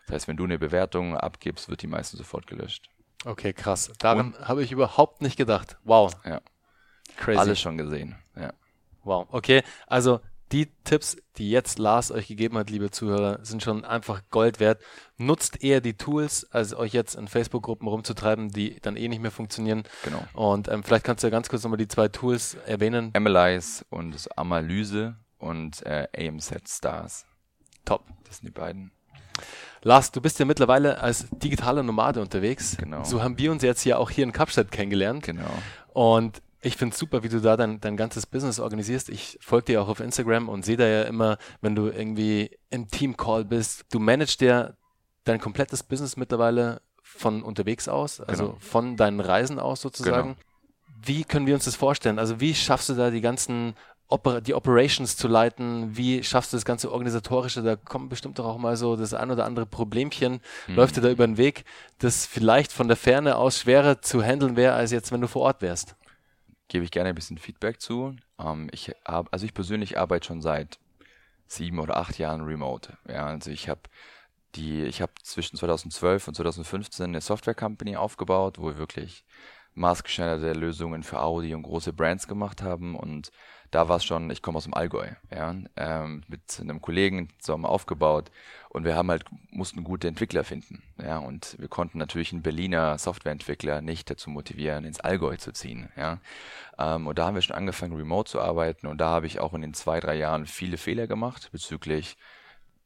Das heißt, wenn du eine Bewertung abgibst, wird die meistens sofort gelöscht. Okay, krass. Daran habe ich überhaupt nicht gedacht. Wow. Ja. Crazy. Alles schon gesehen. Ja. Wow. Okay, also die Tipps, die jetzt Lars euch gegeben hat, liebe Zuhörer, sind schon einfach Gold wert. Nutzt eher die Tools, als euch jetzt in Facebook-Gruppen rumzutreiben, die dann eh nicht mehr funktionieren. Genau. Und ähm, vielleicht kannst du ja ganz kurz nochmal die zwei Tools erwähnen. Analyze und das Analyse und äh, AMZ Stars. Top. Das sind die beiden. Lars, du bist ja mittlerweile als digitaler Nomade unterwegs. Genau. So haben wir uns jetzt ja auch hier in Kapstadt kennengelernt. Genau. Und ich finde es super, wie du da dein, dein ganzes Business organisierst. Ich folge dir auch auf Instagram und sehe da ja immer, wenn du irgendwie im Team-Call bist, du managst dir dein komplettes Business mittlerweile von unterwegs aus, also genau. von deinen Reisen aus sozusagen. Genau. Wie können wir uns das vorstellen? Also wie schaffst du da die ganzen Oper die Operations zu leiten? Wie schaffst du das ganze Organisatorische? Da kommt bestimmt doch auch mal so das ein oder andere Problemchen. Mhm. Läuft dir da über den Weg, das vielleicht von der Ferne aus schwerer zu handeln wäre, als jetzt, wenn du vor Ort wärst? Gebe ich gerne ein bisschen Feedback zu. Ähm, ich hab, also ich persönlich arbeite schon seit sieben oder acht Jahren remote. Ja, also ich habe die, ich habe zwischen 2012 und 2015 eine Software Company aufgebaut, wo wir wirklich maßgeschneiderte Lösungen für Audi und große Brands gemacht haben und da war es schon, ich komme aus dem Allgäu, ja, ähm, mit einem Kollegen zusammen aufgebaut und wir haben halt, mussten gute Entwickler finden, ja, und wir konnten natürlich einen Berliner Softwareentwickler nicht dazu motivieren, ins Allgäu zu ziehen, ja, ähm, und da haben wir schon angefangen, remote zu arbeiten und da habe ich auch in den zwei, drei Jahren viele Fehler gemacht bezüglich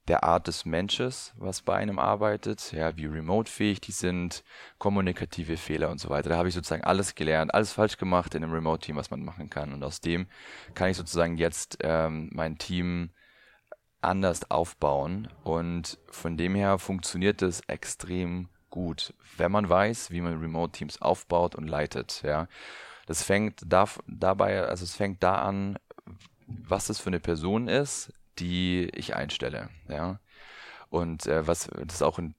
der Art des Mensches, was bei einem arbeitet, ja, wie remote-fähig die sind, kommunikative Fehler und so weiter. Da habe ich sozusagen alles gelernt, alles falsch gemacht in einem Remote-Team, was man machen kann. Und aus dem kann ich sozusagen jetzt ähm, mein Team anders aufbauen. Und von dem her funktioniert es extrem gut, wenn man weiß, wie man Remote-Teams aufbaut und leitet. Ja, das fängt da, dabei, also es fängt da an, was das für eine Person ist, die ich einstelle. Ja? Und äh, was das ist auch ein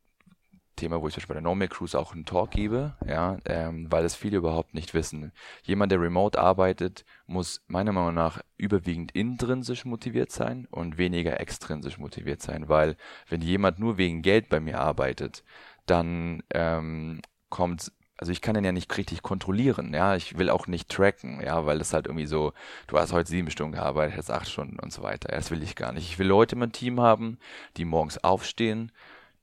Thema, wo ich zum Beispiel bei der Normal Cruise auch einen Talk gebe, ja, ähm, weil es viele überhaupt nicht wissen. Jemand, der remote arbeitet, muss meiner Meinung nach überwiegend intrinsisch motiviert sein und weniger extrinsisch motiviert sein, weil wenn jemand nur wegen Geld bei mir arbeitet, dann ähm, kommt also ich kann den ja nicht richtig kontrollieren, ja, ich will auch nicht tracken, ja, weil das halt irgendwie so, du hast heute sieben Stunden gearbeitet, jetzt acht Stunden und so weiter, das will ich gar nicht. Ich will Leute in meinem Team haben, die morgens aufstehen,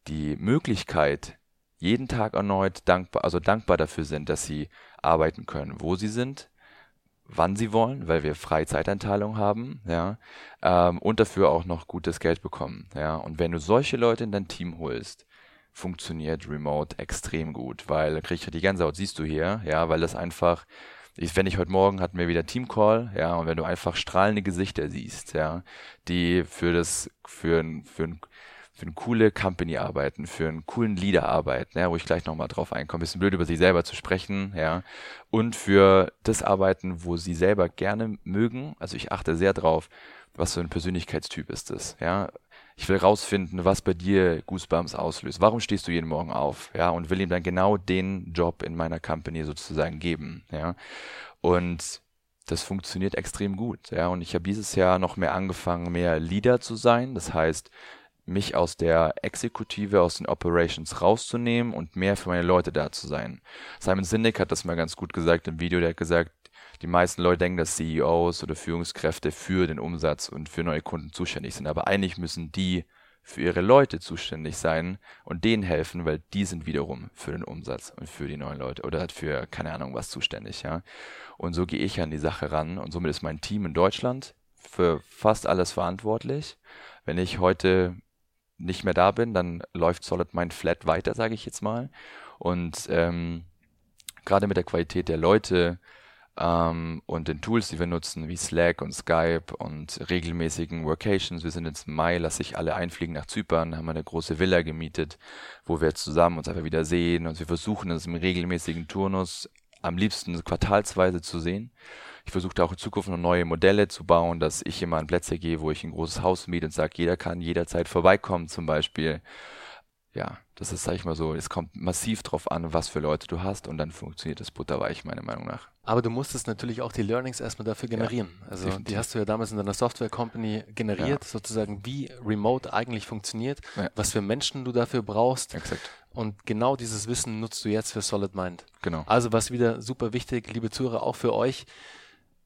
die Möglichkeit jeden Tag erneut dankbar, also dankbar dafür sind, dass sie arbeiten können, wo sie sind, wann sie wollen, weil wir Freizeiteinteilung haben, ja, ähm, und dafür auch noch gutes Geld bekommen, ja. Und wenn du solche Leute in dein Team holst, funktioniert Remote extrem gut, weil kriege ich die Gänsehaut, siehst du hier, ja, weil das einfach, ich, wenn ich heute Morgen hatten wir wieder Teamcall, ja, und wenn du einfach strahlende Gesichter siehst, ja, die für das, für ein, für ein, für eine coole Company arbeiten, für einen coolen Leader arbeiten, ja, wo ich gleich nochmal drauf einkomme, bisschen blöd über sich selber zu sprechen, ja, und für das arbeiten, wo sie selber gerne mögen, also ich achte sehr drauf, was für ein Persönlichkeitstyp ist das, ja, ich will rausfinden, was bei dir Goosebumps auslöst. Warum stehst du jeden Morgen auf? Ja, und will ihm dann genau den Job in meiner Company sozusagen geben. Ja, und das funktioniert extrem gut. Ja, und ich habe dieses Jahr noch mehr angefangen, mehr Leader zu sein. Das heißt, mich aus der Exekutive, aus den Operations rauszunehmen und mehr für meine Leute da zu sein. Simon Sinek hat das mal ganz gut gesagt im Video. Der hat gesagt, die meisten Leute denken, dass CEOs oder Führungskräfte für den Umsatz und für neue Kunden zuständig sind. Aber eigentlich müssen die für ihre Leute zuständig sein und denen helfen, weil die sind wiederum für den Umsatz und für die neuen Leute oder halt für keine Ahnung was zuständig, ja. Und so gehe ich an die Sache ran und somit ist mein Team in Deutschland für fast alles verantwortlich. Wenn ich heute nicht mehr da bin, dann läuft Solid Mind flat weiter, sage ich jetzt mal. Und ähm, gerade mit der Qualität der Leute ähm, und den Tools, die wir nutzen, wie Slack und Skype und regelmäßigen Workations. Wir sind jetzt im Mai, lasse ich alle einfliegen nach Zypern, haben eine große Villa gemietet, wo wir zusammen uns einfach wieder sehen und wir versuchen es im regelmäßigen Turnus am liebsten quartalsweise zu sehen. Ich versuche auch in Zukunft noch neue Modelle zu bauen, dass ich immer an Plätze gehe, wo ich ein großes Haus miete und sage, jeder kann jederzeit vorbeikommen zum Beispiel ja, das ist, sag ich mal so, es kommt massiv drauf an, was für Leute du hast und dann funktioniert das butterweich, meiner Meinung nach. Aber du musstest natürlich auch die Learnings erstmal dafür generieren. Ja, also definitiv. die hast du ja damals in deiner Software Company generiert, ja. sozusagen wie Remote eigentlich funktioniert, ja. was für Menschen du dafür brauchst. Exakt. Und genau dieses Wissen nutzt du jetzt für Solid Mind. Genau. Also was wieder super wichtig, liebe Zuhörer, auch für euch,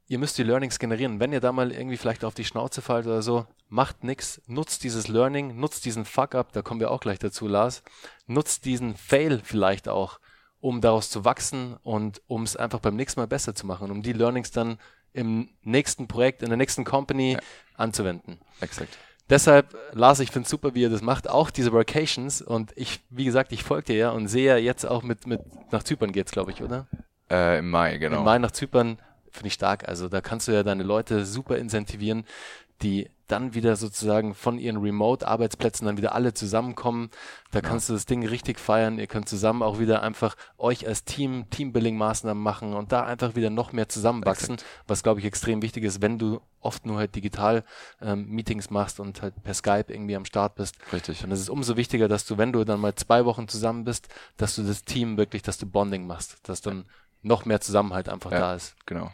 ihr müsst die Learnings generieren. Wenn ihr da mal irgendwie vielleicht auf die Schnauze fallt oder so, macht nichts, nutzt dieses Learning, nutzt diesen Fuck-up, da kommen wir auch gleich dazu, Lars, nutzt diesen Fail vielleicht auch, um daraus zu wachsen und um es einfach beim nächsten Mal besser zu machen, um die Learnings dann im nächsten Projekt, in der nächsten Company ja. anzuwenden. Exakt. Deshalb, Lars, ich finde es super, wie ihr das macht, auch diese Vacations und ich, wie gesagt, ich folge dir ja und sehe ja jetzt auch mit, mit nach Zypern geht's, glaube ich, oder? Äh, Im Mai, genau. Im Mai nach Zypern finde ich stark. Also da kannst du ja deine Leute super incentivieren, die dann wieder sozusagen von ihren Remote-Arbeitsplätzen dann wieder alle zusammenkommen. Da genau. kannst du das Ding richtig feiern. Ihr könnt zusammen auch wieder einfach euch als Team Teambuilding-Maßnahmen machen und da einfach wieder noch mehr zusammenwachsen, Exakt. was glaube ich extrem wichtig ist, wenn du oft nur halt digital ähm, Meetings machst und halt per Skype irgendwie am Start bist. Richtig. Und es ist umso wichtiger, dass du, wenn du dann mal zwei Wochen zusammen bist, dass du das Team wirklich, dass du Bonding machst, dass dann noch mehr Zusammenhalt einfach ja, da ist. Genau.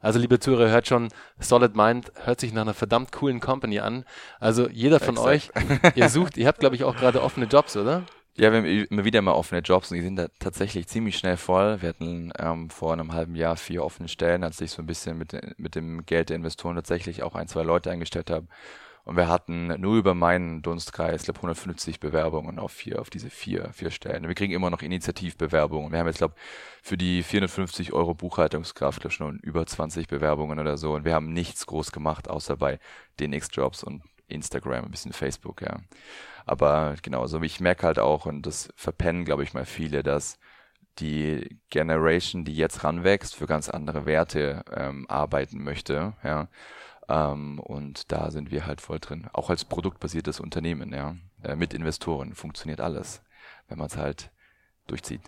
Also liebe Zuhörer, hört schon, Solid Mind hört sich nach einer verdammt coolen Company an. Also jeder von Exakt. euch, ihr sucht, ihr habt glaube ich auch gerade offene Jobs, oder? Ja, wir haben immer wieder mal offene Jobs und die sind da tatsächlich ziemlich schnell voll. Wir hatten ähm, vor einem halben Jahr vier offene Stellen, als ich so ein bisschen mit, mit dem Geld der Investoren tatsächlich auch ein, zwei Leute eingestellt habe. Und wir hatten nur über meinen Dunstkreis, glaube 150 Bewerbungen auf vier, auf diese vier, vier Stellen. Wir kriegen immer noch Initiativbewerbungen. Wir haben jetzt, glaube für die 450 Euro Buchhaltungskraft, glaube schon über 20 Bewerbungen oder so. Und wir haben nichts groß gemacht, außer bei DNX Jobs und Instagram, ein bisschen Facebook, ja. Aber genau, so ich merke halt auch, und das verpennen, glaube ich, mal viele, dass die Generation, die jetzt ranwächst, für ganz andere Werte ähm, arbeiten möchte, ja. Ähm, und da sind wir halt voll drin. Auch als produktbasiertes Unternehmen, ja. Äh, mit Investoren funktioniert alles, wenn man es halt durchzieht.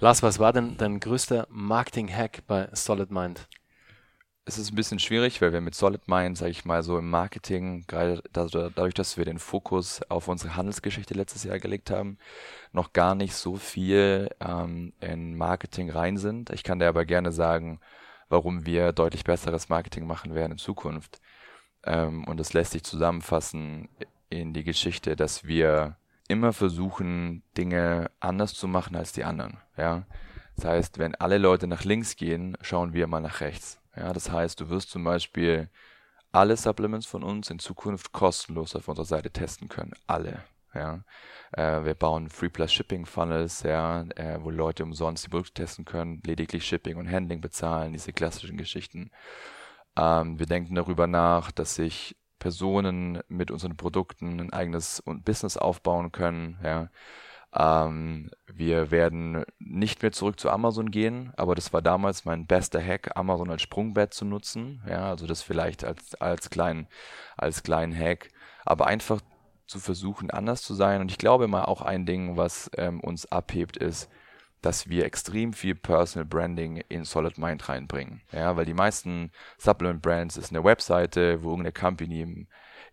Lars, was war denn dein größter Marketing-Hack bei Solid Mind? Es ist ein bisschen schwierig, weil wir mit Solid Mind, sage ich mal, so im Marketing, gerade dadurch, dass wir den Fokus auf unsere Handelsgeschichte letztes Jahr gelegt haben, noch gar nicht so viel ähm, in Marketing rein sind. Ich kann dir aber gerne sagen, warum wir deutlich besseres Marketing machen werden in Zukunft. Ähm, und das lässt sich zusammenfassen in die Geschichte, dass wir immer versuchen, Dinge anders zu machen als die anderen. Ja? Das heißt, wenn alle Leute nach links gehen, schauen wir mal nach rechts. Ja? Das heißt, du wirst zum Beispiel alle Supplements von uns in Zukunft kostenlos auf unserer Seite testen können. Alle. Ja. Äh, wir bauen Free Plus Shipping Funnels, ja, äh, wo Leute umsonst die Produkte testen können, lediglich Shipping und Handling bezahlen, diese klassischen Geschichten. Ähm, wir denken darüber nach, dass sich Personen mit unseren Produkten ein eigenes Business aufbauen können, ja. Ähm, wir werden nicht mehr zurück zu Amazon gehen, aber das war damals mein bester Hack, Amazon als Sprungbett zu nutzen. Ja, also das vielleicht als, als kleinen, als kleinen Hack. Aber einfach zu versuchen, anders zu sein. Und ich glaube mal auch ein Ding, was ähm, uns abhebt, ist, dass wir extrem viel Personal Branding in Solid Mind reinbringen. Ja, weil die meisten Supplement Brands ist eine Webseite, wo irgendeine Company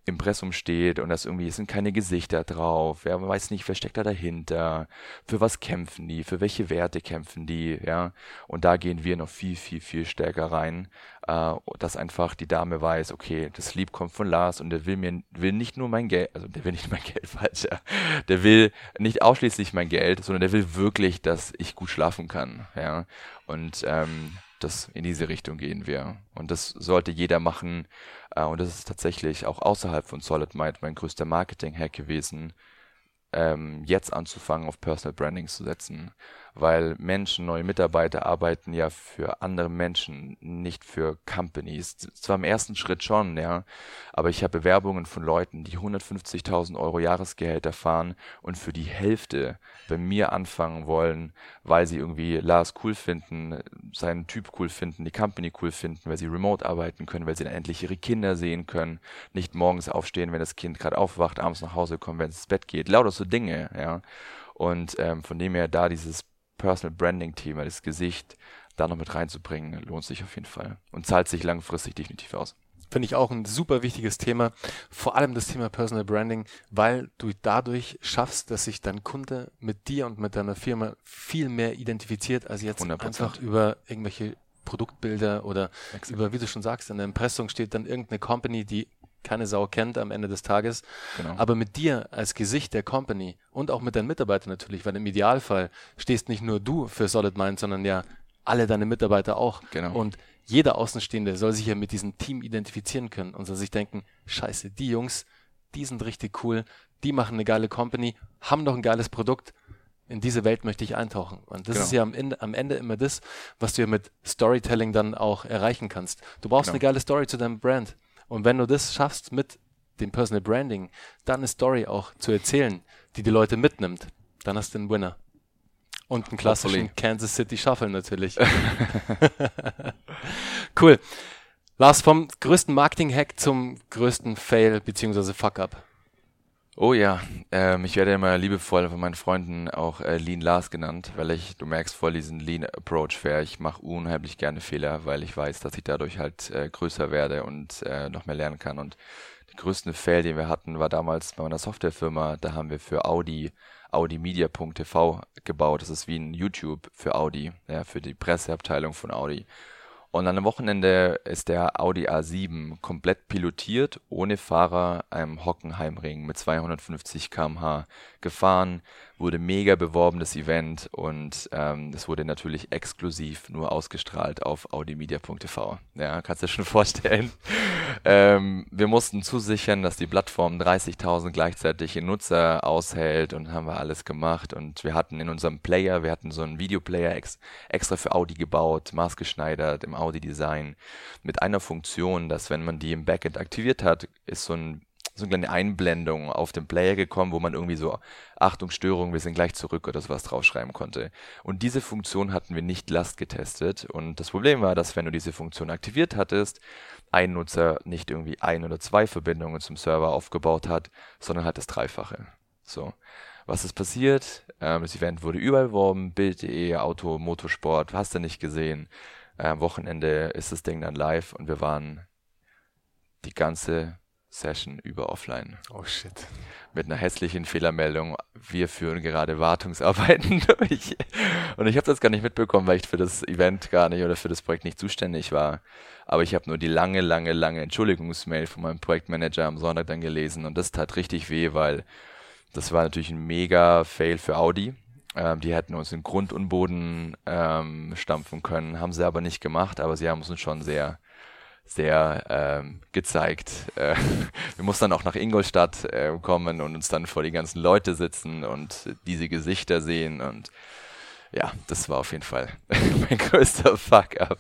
Impressum steht und das irgendwie sind keine Gesichter drauf. Ja, man weiß nicht, wer steckt da dahinter, für was kämpfen die, für welche Werte kämpfen die, ja. Und da gehen wir noch viel, viel, viel stärker rein, äh, dass einfach die Dame weiß, okay, das Lieb kommt von Lars und der will mir will nicht nur mein Geld, also der will nicht mein Geld, falsch, ja. Der will nicht ausschließlich mein Geld, sondern der will wirklich, dass ich gut schlafen kann, ja. Und ähm, das in diese Richtung gehen wir. Und das sollte jeder machen. Äh, und das ist tatsächlich auch außerhalb von Solid Mind mein größter Marketing-Hack gewesen, ähm, jetzt anzufangen, auf Personal Branding zu setzen weil Menschen, neue Mitarbeiter arbeiten ja für andere Menschen, nicht für Companies. Zwar im ersten Schritt schon, ja, aber ich habe Bewerbungen von Leuten, die 150.000 Euro Jahresgehälter fahren und für die Hälfte bei mir anfangen wollen, weil sie irgendwie Lars cool finden, seinen Typ cool finden, die Company cool finden, weil sie remote arbeiten können, weil sie dann endlich ihre Kinder sehen können, nicht morgens aufstehen, wenn das Kind gerade aufwacht, abends nach Hause kommen, wenn es ins Bett geht. Lauter so Dinge, ja. Und ähm, von dem her da dieses Personal Branding Thema, das Gesicht da noch mit reinzubringen, lohnt sich auf jeden Fall und zahlt sich langfristig definitiv aus. Finde ich auch ein super wichtiges Thema. Vor allem das Thema Personal Branding, weil du dadurch schaffst, dass sich dein Kunde mit dir und mit deiner Firma viel mehr identifiziert, als jetzt 100%. einfach über irgendwelche Produktbilder oder Exakt. über, wie du schon sagst, in der Impressung steht dann irgendeine Company, die keine Sau kennt am Ende des Tages. Genau. Aber mit dir als Gesicht der Company und auch mit deinen Mitarbeitern natürlich, weil im Idealfall stehst nicht nur du für Solid Mind, sondern ja alle deine Mitarbeiter auch. Genau. Und jeder Außenstehende soll sich ja mit diesem Team identifizieren können und soll sich denken, scheiße, die Jungs, die sind richtig cool, die machen eine geile Company, haben noch ein geiles Produkt. In diese Welt möchte ich eintauchen. Und das genau. ist ja am Ende, am Ende immer das, was du ja mit Storytelling dann auch erreichen kannst. Du brauchst genau. eine geile Story zu deinem Brand. Und wenn du das schaffst mit dem Personal Branding, dann eine Story auch zu erzählen, die die Leute mitnimmt, dann hast du einen Winner. Und einen klassischen Hopefully. Kansas City Shuffle natürlich. cool. Lars, vom größten Marketing-Hack zum größten Fail bzw. Fuck-up. Oh ja, ähm, ich werde immer liebevoll von meinen Freunden auch äh, Lean Lars genannt, weil ich, du merkst voll diesen Lean Approach fair. Ich mache unheimlich gerne Fehler, weil ich weiß, dass ich dadurch halt äh, größer werde und äh, noch mehr lernen kann. Und der größte Fail, den wir hatten, war damals bei meiner Softwarefirma. Da haben wir für Audi AudiMedia.tv gebaut. Das ist wie ein YouTube für Audi, ja, für die Presseabteilung von Audi. Und an einem Wochenende ist der Audi A7 komplett pilotiert, ohne Fahrer, einem Hockenheimring mit 250 km/h gefahren wurde mega beworben, das Event, und ähm, es wurde natürlich exklusiv nur ausgestrahlt auf audimedia.tv. Ja, kannst du dir schon vorstellen. ähm, wir mussten zusichern, dass die Plattform 30.000 gleichzeitige Nutzer aushält und haben wir alles gemacht. Und wir hatten in unserem Player, wir hatten so einen Videoplayer ex extra für Audi gebaut, maßgeschneidert im Audi-Design, mit einer Funktion, dass wenn man die im Backend aktiviert hat, ist so ein so eine kleine Einblendung auf dem Player gekommen, wo man irgendwie so Achtung, Störung, wir sind gleich zurück oder sowas draufschreiben konnte. Und diese Funktion hatten wir nicht last getestet. Und das Problem war, dass wenn du diese Funktion aktiviert hattest, ein Nutzer nicht irgendwie ein oder zwei Verbindungen zum Server aufgebaut hat, sondern halt das Dreifache. So. Was ist passiert? Ähm, das Event wurde überworben, Bild.de, Auto, Motorsport, hast du nicht gesehen. Äh, am Wochenende ist das Ding dann live und wir waren die ganze Session über offline. Oh shit. Mit einer hässlichen Fehlermeldung. Wir führen gerade Wartungsarbeiten durch. Und ich habe das gar nicht mitbekommen, weil ich für das Event gar nicht oder für das Projekt nicht zuständig war. Aber ich habe nur die lange, lange, lange Entschuldigungsmail von meinem Projektmanager am Sonntag dann gelesen und das tat richtig weh, weil das war natürlich ein mega Fail für Audi. Ähm, die hätten uns in Grund und Boden ähm, stampfen können, haben sie aber nicht gemacht, aber sie haben uns schon sehr sehr ähm, gezeigt. Äh, wir mussten dann auch nach Ingolstadt äh, kommen und uns dann vor die ganzen Leute sitzen und diese Gesichter sehen und ja, das war auf jeden Fall mein größter Fuck-up.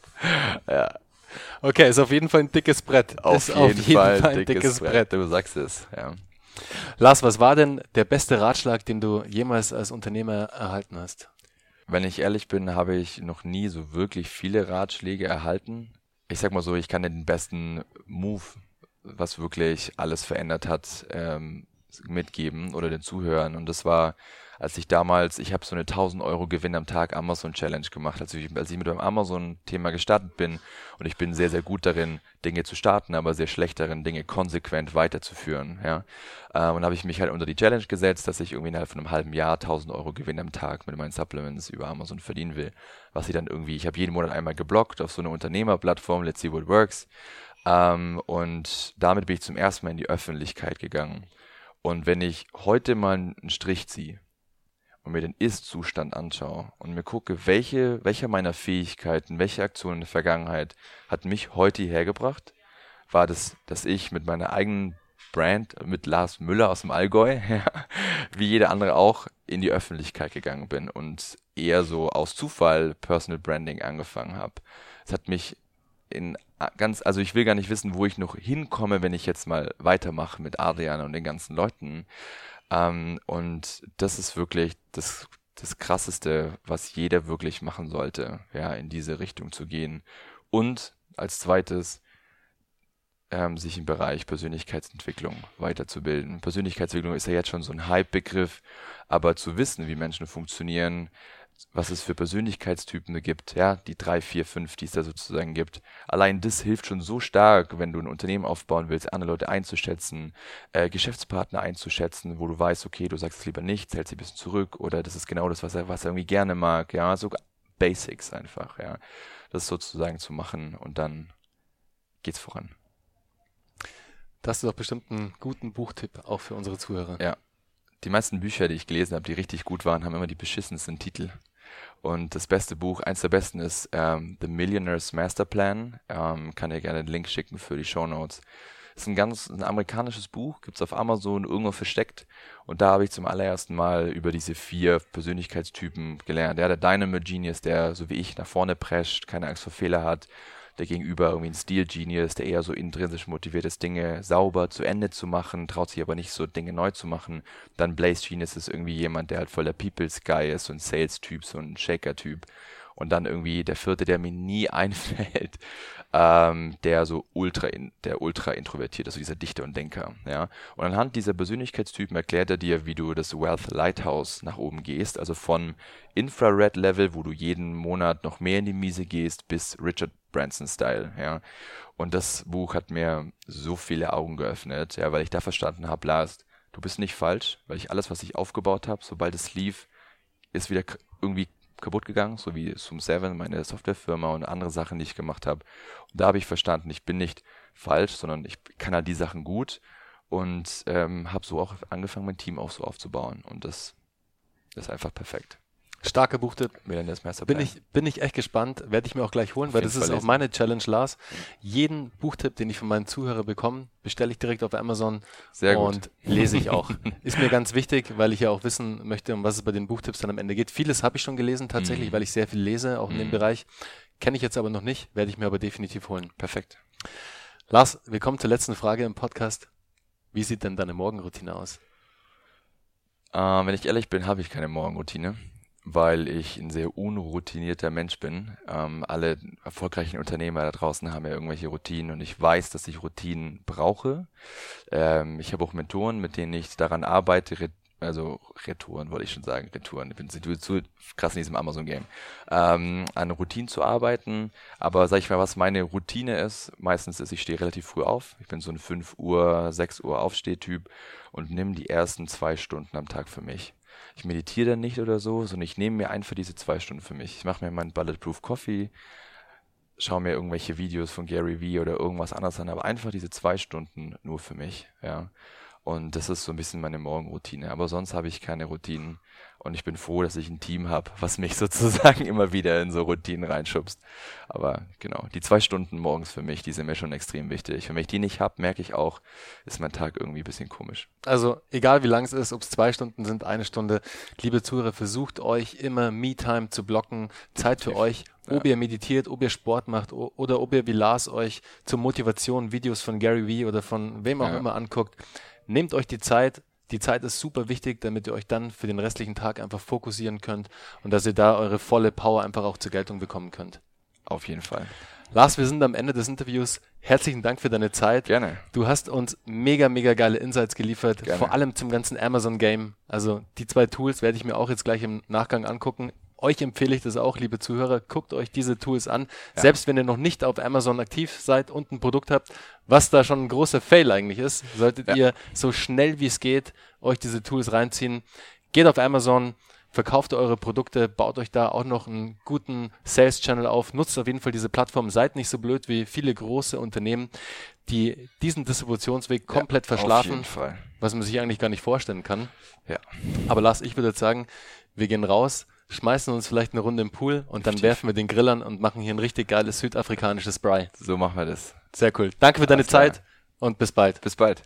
Ja. Okay, ist auf jeden Fall ein dickes Brett. Auf, ist jeden, auf jeden Fall, Fall ein dickes, dickes Brett. Brett. Du sagst es, ja. Lars, was war denn der beste Ratschlag, den du jemals als Unternehmer erhalten hast? Wenn ich ehrlich bin, habe ich noch nie so wirklich viele Ratschläge erhalten ich sag mal so, ich kann den besten Move, was wirklich alles verändert hat, ähm, mitgeben oder den Zuhörern. Und das war als ich damals, ich habe so eine 1000 Euro Gewinn am Tag Amazon Challenge gemacht, als ich, als ich mit dem Amazon-Thema gestartet bin und ich bin sehr, sehr gut darin, Dinge zu starten, aber sehr schlecht darin, Dinge konsequent weiterzuführen, ja. Äh, und habe ich mich halt unter die Challenge gesetzt, dass ich irgendwie innerhalb von einem halben Jahr 1000 Euro Gewinn am Tag mit meinen Supplements über Amazon verdienen will, was ich dann irgendwie, ich habe jeden Monat einmal geblockt auf so eine Unternehmerplattform, Let's See What Works, ähm, und damit bin ich zum ersten Mal in die Öffentlichkeit gegangen. Und wenn ich heute mal einen Strich ziehe, und mir den Ist-Zustand anschaue und mir gucke, welche, welcher meiner Fähigkeiten, welche Aktion in der Vergangenheit hat mich heute hierher gebracht, war das, dass ich mit meiner eigenen Brand, mit Lars Müller aus dem Allgäu, wie jeder andere auch, in die Öffentlichkeit gegangen bin und eher so aus Zufall Personal Branding angefangen habe. Es hat mich in ganz, also ich will gar nicht wissen, wo ich noch hinkomme, wenn ich jetzt mal weitermache mit Adrian und den ganzen Leuten. Ähm, und das ist wirklich das, das Krasseste, was jeder wirklich machen sollte, ja, in diese Richtung zu gehen. Und als zweites, ähm, sich im Bereich Persönlichkeitsentwicklung weiterzubilden. Persönlichkeitsentwicklung ist ja jetzt schon so ein Hype-Begriff, aber zu wissen, wie Menschen funktionieren, was es für Persönlichkeitstypen gibt, ja, die drei, vier, fünf, die es da sozusagen gibt. Allein das hilft schon so stark, wenn du ein Unternehmen aufbauen willst, andere Leute einzuschätzen, äh, Geschäftspartner einzuschätzen, wo du weißt, okay, du sagst es lieber nicht, hältst dich ein bisschen zurück oder das ist genau das, was er, was er irgendwie gerne mag, ja, so Basics einfach, ja. Das sozusagen zu machen und dann geht's voran. Das ist doch bestimmt einen guten Buchtipp auch für unsere Zuhörer. Ja, die meisten Bücher, die ich gelesen habe, die richtig gut waren, haben immer die beschissensten Titel. Und das beste Buch, eins der besten ist ähm, The Millionaire's Masterplan. Ähm, kann dir gerne den Link schicken für die Show Notes. Ist ein ganz ein amerikanisches Buch, gibt's auf Amazon irgendwo versteckt. Und da habe ich zum allerersten Mal über diese vier Persönlichkeitstypen gelernt. Ja, der Dynamo Genius, der so wie ich nach vorne prescht, keine Angst vor Fehler hat der Gegenüber irgendwie ein Steel-Genius, der eher so intrinsisch motiviert ist, Dinge sauber zu Ende zu machen, traut sich aber nicht so Dinge neu zu machen. Dann Blaze Genius ist irgendwie jemand, der halt voller People's Guy ist, so ein Sales-Typ, so ein Shaker-Typ. Und dann irgendwie der vierte, der mir nie einfällt, ähm, der so ultra, in, der ultra introvertiert also dieser Dichter und Denker, ja. Und anhand dieser Persönlichkeitstypen erklärt er dir, wie du das Wealth Lighthouse nach oben gehst, also von Infrared Level, wo du jeden Monat noch mehr in die Miese gehst, bis Richard Branson-Style, ja. Und das Buch hat mir so viele Augen geöffnet, ja, weil ich da verstanden habe, Lars, du bist nicht falsch, weil ich alles, was ich aufgebaut habe, sobald es lief, ist wieder irgendwie kaputt gegangen, so wie Zoom 7, meine Softwarefirma und andere Sachen, die ich gemacht habe. Und da habe ich verstanden, ich bin nicht falsch, sondern ich kann halt die Sachen gut und ähm, habe so auch angefangen, mein Team auch so aufzubauen. Und das, das ist einfach perfekt. Starker Buchtipp. Bin ich, bin ich echt gespannt. Werde ich mir auch gleich holen, auf weil das Fall ist lesen. auch meine Challenge, Lars. Jeden Buchtipp, den ich von meinen Zuhörern bekomme, bestelle ich direkt auf Amazon Sehr und gut. lese ich auch. ist mir ganz wichtig, weil ich ja auch wissen möchte, um was es bei den Buchtipps dann am Ende geht. Vieles habe ich schon gelesen tatsächlich, mhm. weil ich sehr viel lese, auch in dem mhm. Bereich. Kenne ich jetzt aber noch nicht, werde ich mir aber definitiv holen. Perfekt. Lars, wir kommen zur letzten Frage im Podcast. Wie sieht denn deine Morgenroutine aus? Äh, wenn ich ehrlich bin, habe ich keine Morgenroutine weil ich ein sehr unroutinierter Mensch bin. Ähm, alle erfolgreichen Unternehmer da draußen haben ja irgendwelche Routinen und ich weiß, dass ich Routinen brauche. Ähm, ich habe auch Mentoren, mit denen ich daran arbeite, also Retouren wollte ich schon sagen, Retouren, ich bin zu, zu krass in diesem Amazon-Game, ähm, an Routinen zu arbeiten. Aber sag ich mal, was meine Routine ist, meistens ist, ich stehe relativ früh auf. Ich bin so ein 5 Uhr, 6 Uhr Aufstehtyp und nehme die ersten zwei Stunden am Tag für mich ich meditiere dann nicht oder so, sondern ich nehme mir einfach diese zwei Stunden für mich. Ich mache mir meinen Bulletproof Coffee, schaue mir irgendwelche Videos von Gary Vee oder irgendwas anderes an, aber einfach diese zwei Stunden nur für mich, ja. Und das ist so ein bisschen meine Morgenroutine. Aber sonst habe ich keine Routinen. Und ich bin froh, dass ich ein Team habe, was mich sozusagen immer wieder in so Routinen reinschubst. Aber genau, die zwei Stunden morgens für mich, die sind mir schon extrem wichtig. Wenn ich die nicht habe, merke ich auch, ist mein Tag irgendwie ein bisschen komisch. Also egal wie lang es ist, ob es zwei Stunden sind, eine Stunde, liebe Zuhörer, versucht euch immer Me-Time zu blocken, Zeit für euch, ob ja. ihr meditiert, ob ihr Sport macht oder ob ihr wie Lars euch zur Motivation Videos von Gary Vee oder von wem auch ja. immer anguckt nehmt euch die Zeit. Die Zeit ist super wichtig, damit ihr euch dann für den restlichen Tag einfach fokussieren könnt und dass ihr da eure volle Power einfach auch zur Geltung bekommen könnt. Auf jeden Fall. Lars, wir sind am Ende des Interviews. herzlichen Dank für deine Zeit. Gerne. Du hast uns mega, mega geile Insights geliefert, Gerne. vor allem zum ganzen Amazon-Game. Also die zwei Tools werde ich mir auch jetzt gleich im Nachgang angucken. Euch empfehle ich das auch, liebe Zuhörer. Guckt euch diese Tools an. Ja. Selbst wenn ihr noch nicht auf Amazon aktiv seid und ein Produkt habt, was da schon ein großer Fail eigentlich ist, solltet Ja. ihr so schnell wie es geht euch diese Tools reinziehen. Geht auf Amazon, verkauft eure Produkte, baut euch da auch noch einen guten Sales-Channel auf, nutzt auf jeden Fall diese Plattform, seid nicht so blöd wie viele große Unternehmen, die diesen Distributionsweg komplett Auf verschlafen, jeden Fall. was man sich eigentlich gar nicht vorstellen kann. Ja. Aber Lars, ich würde jetzt sagen, wir gehen raus, schmeißen uns vielleicht eine Runde im Pool und dann werfen wir den Grill an und machen hier ein richtig geiles südafrikanisches Braai. So machen wir das. Sehr cool. Danke für deine. Zeit und bis bald. Bis bald.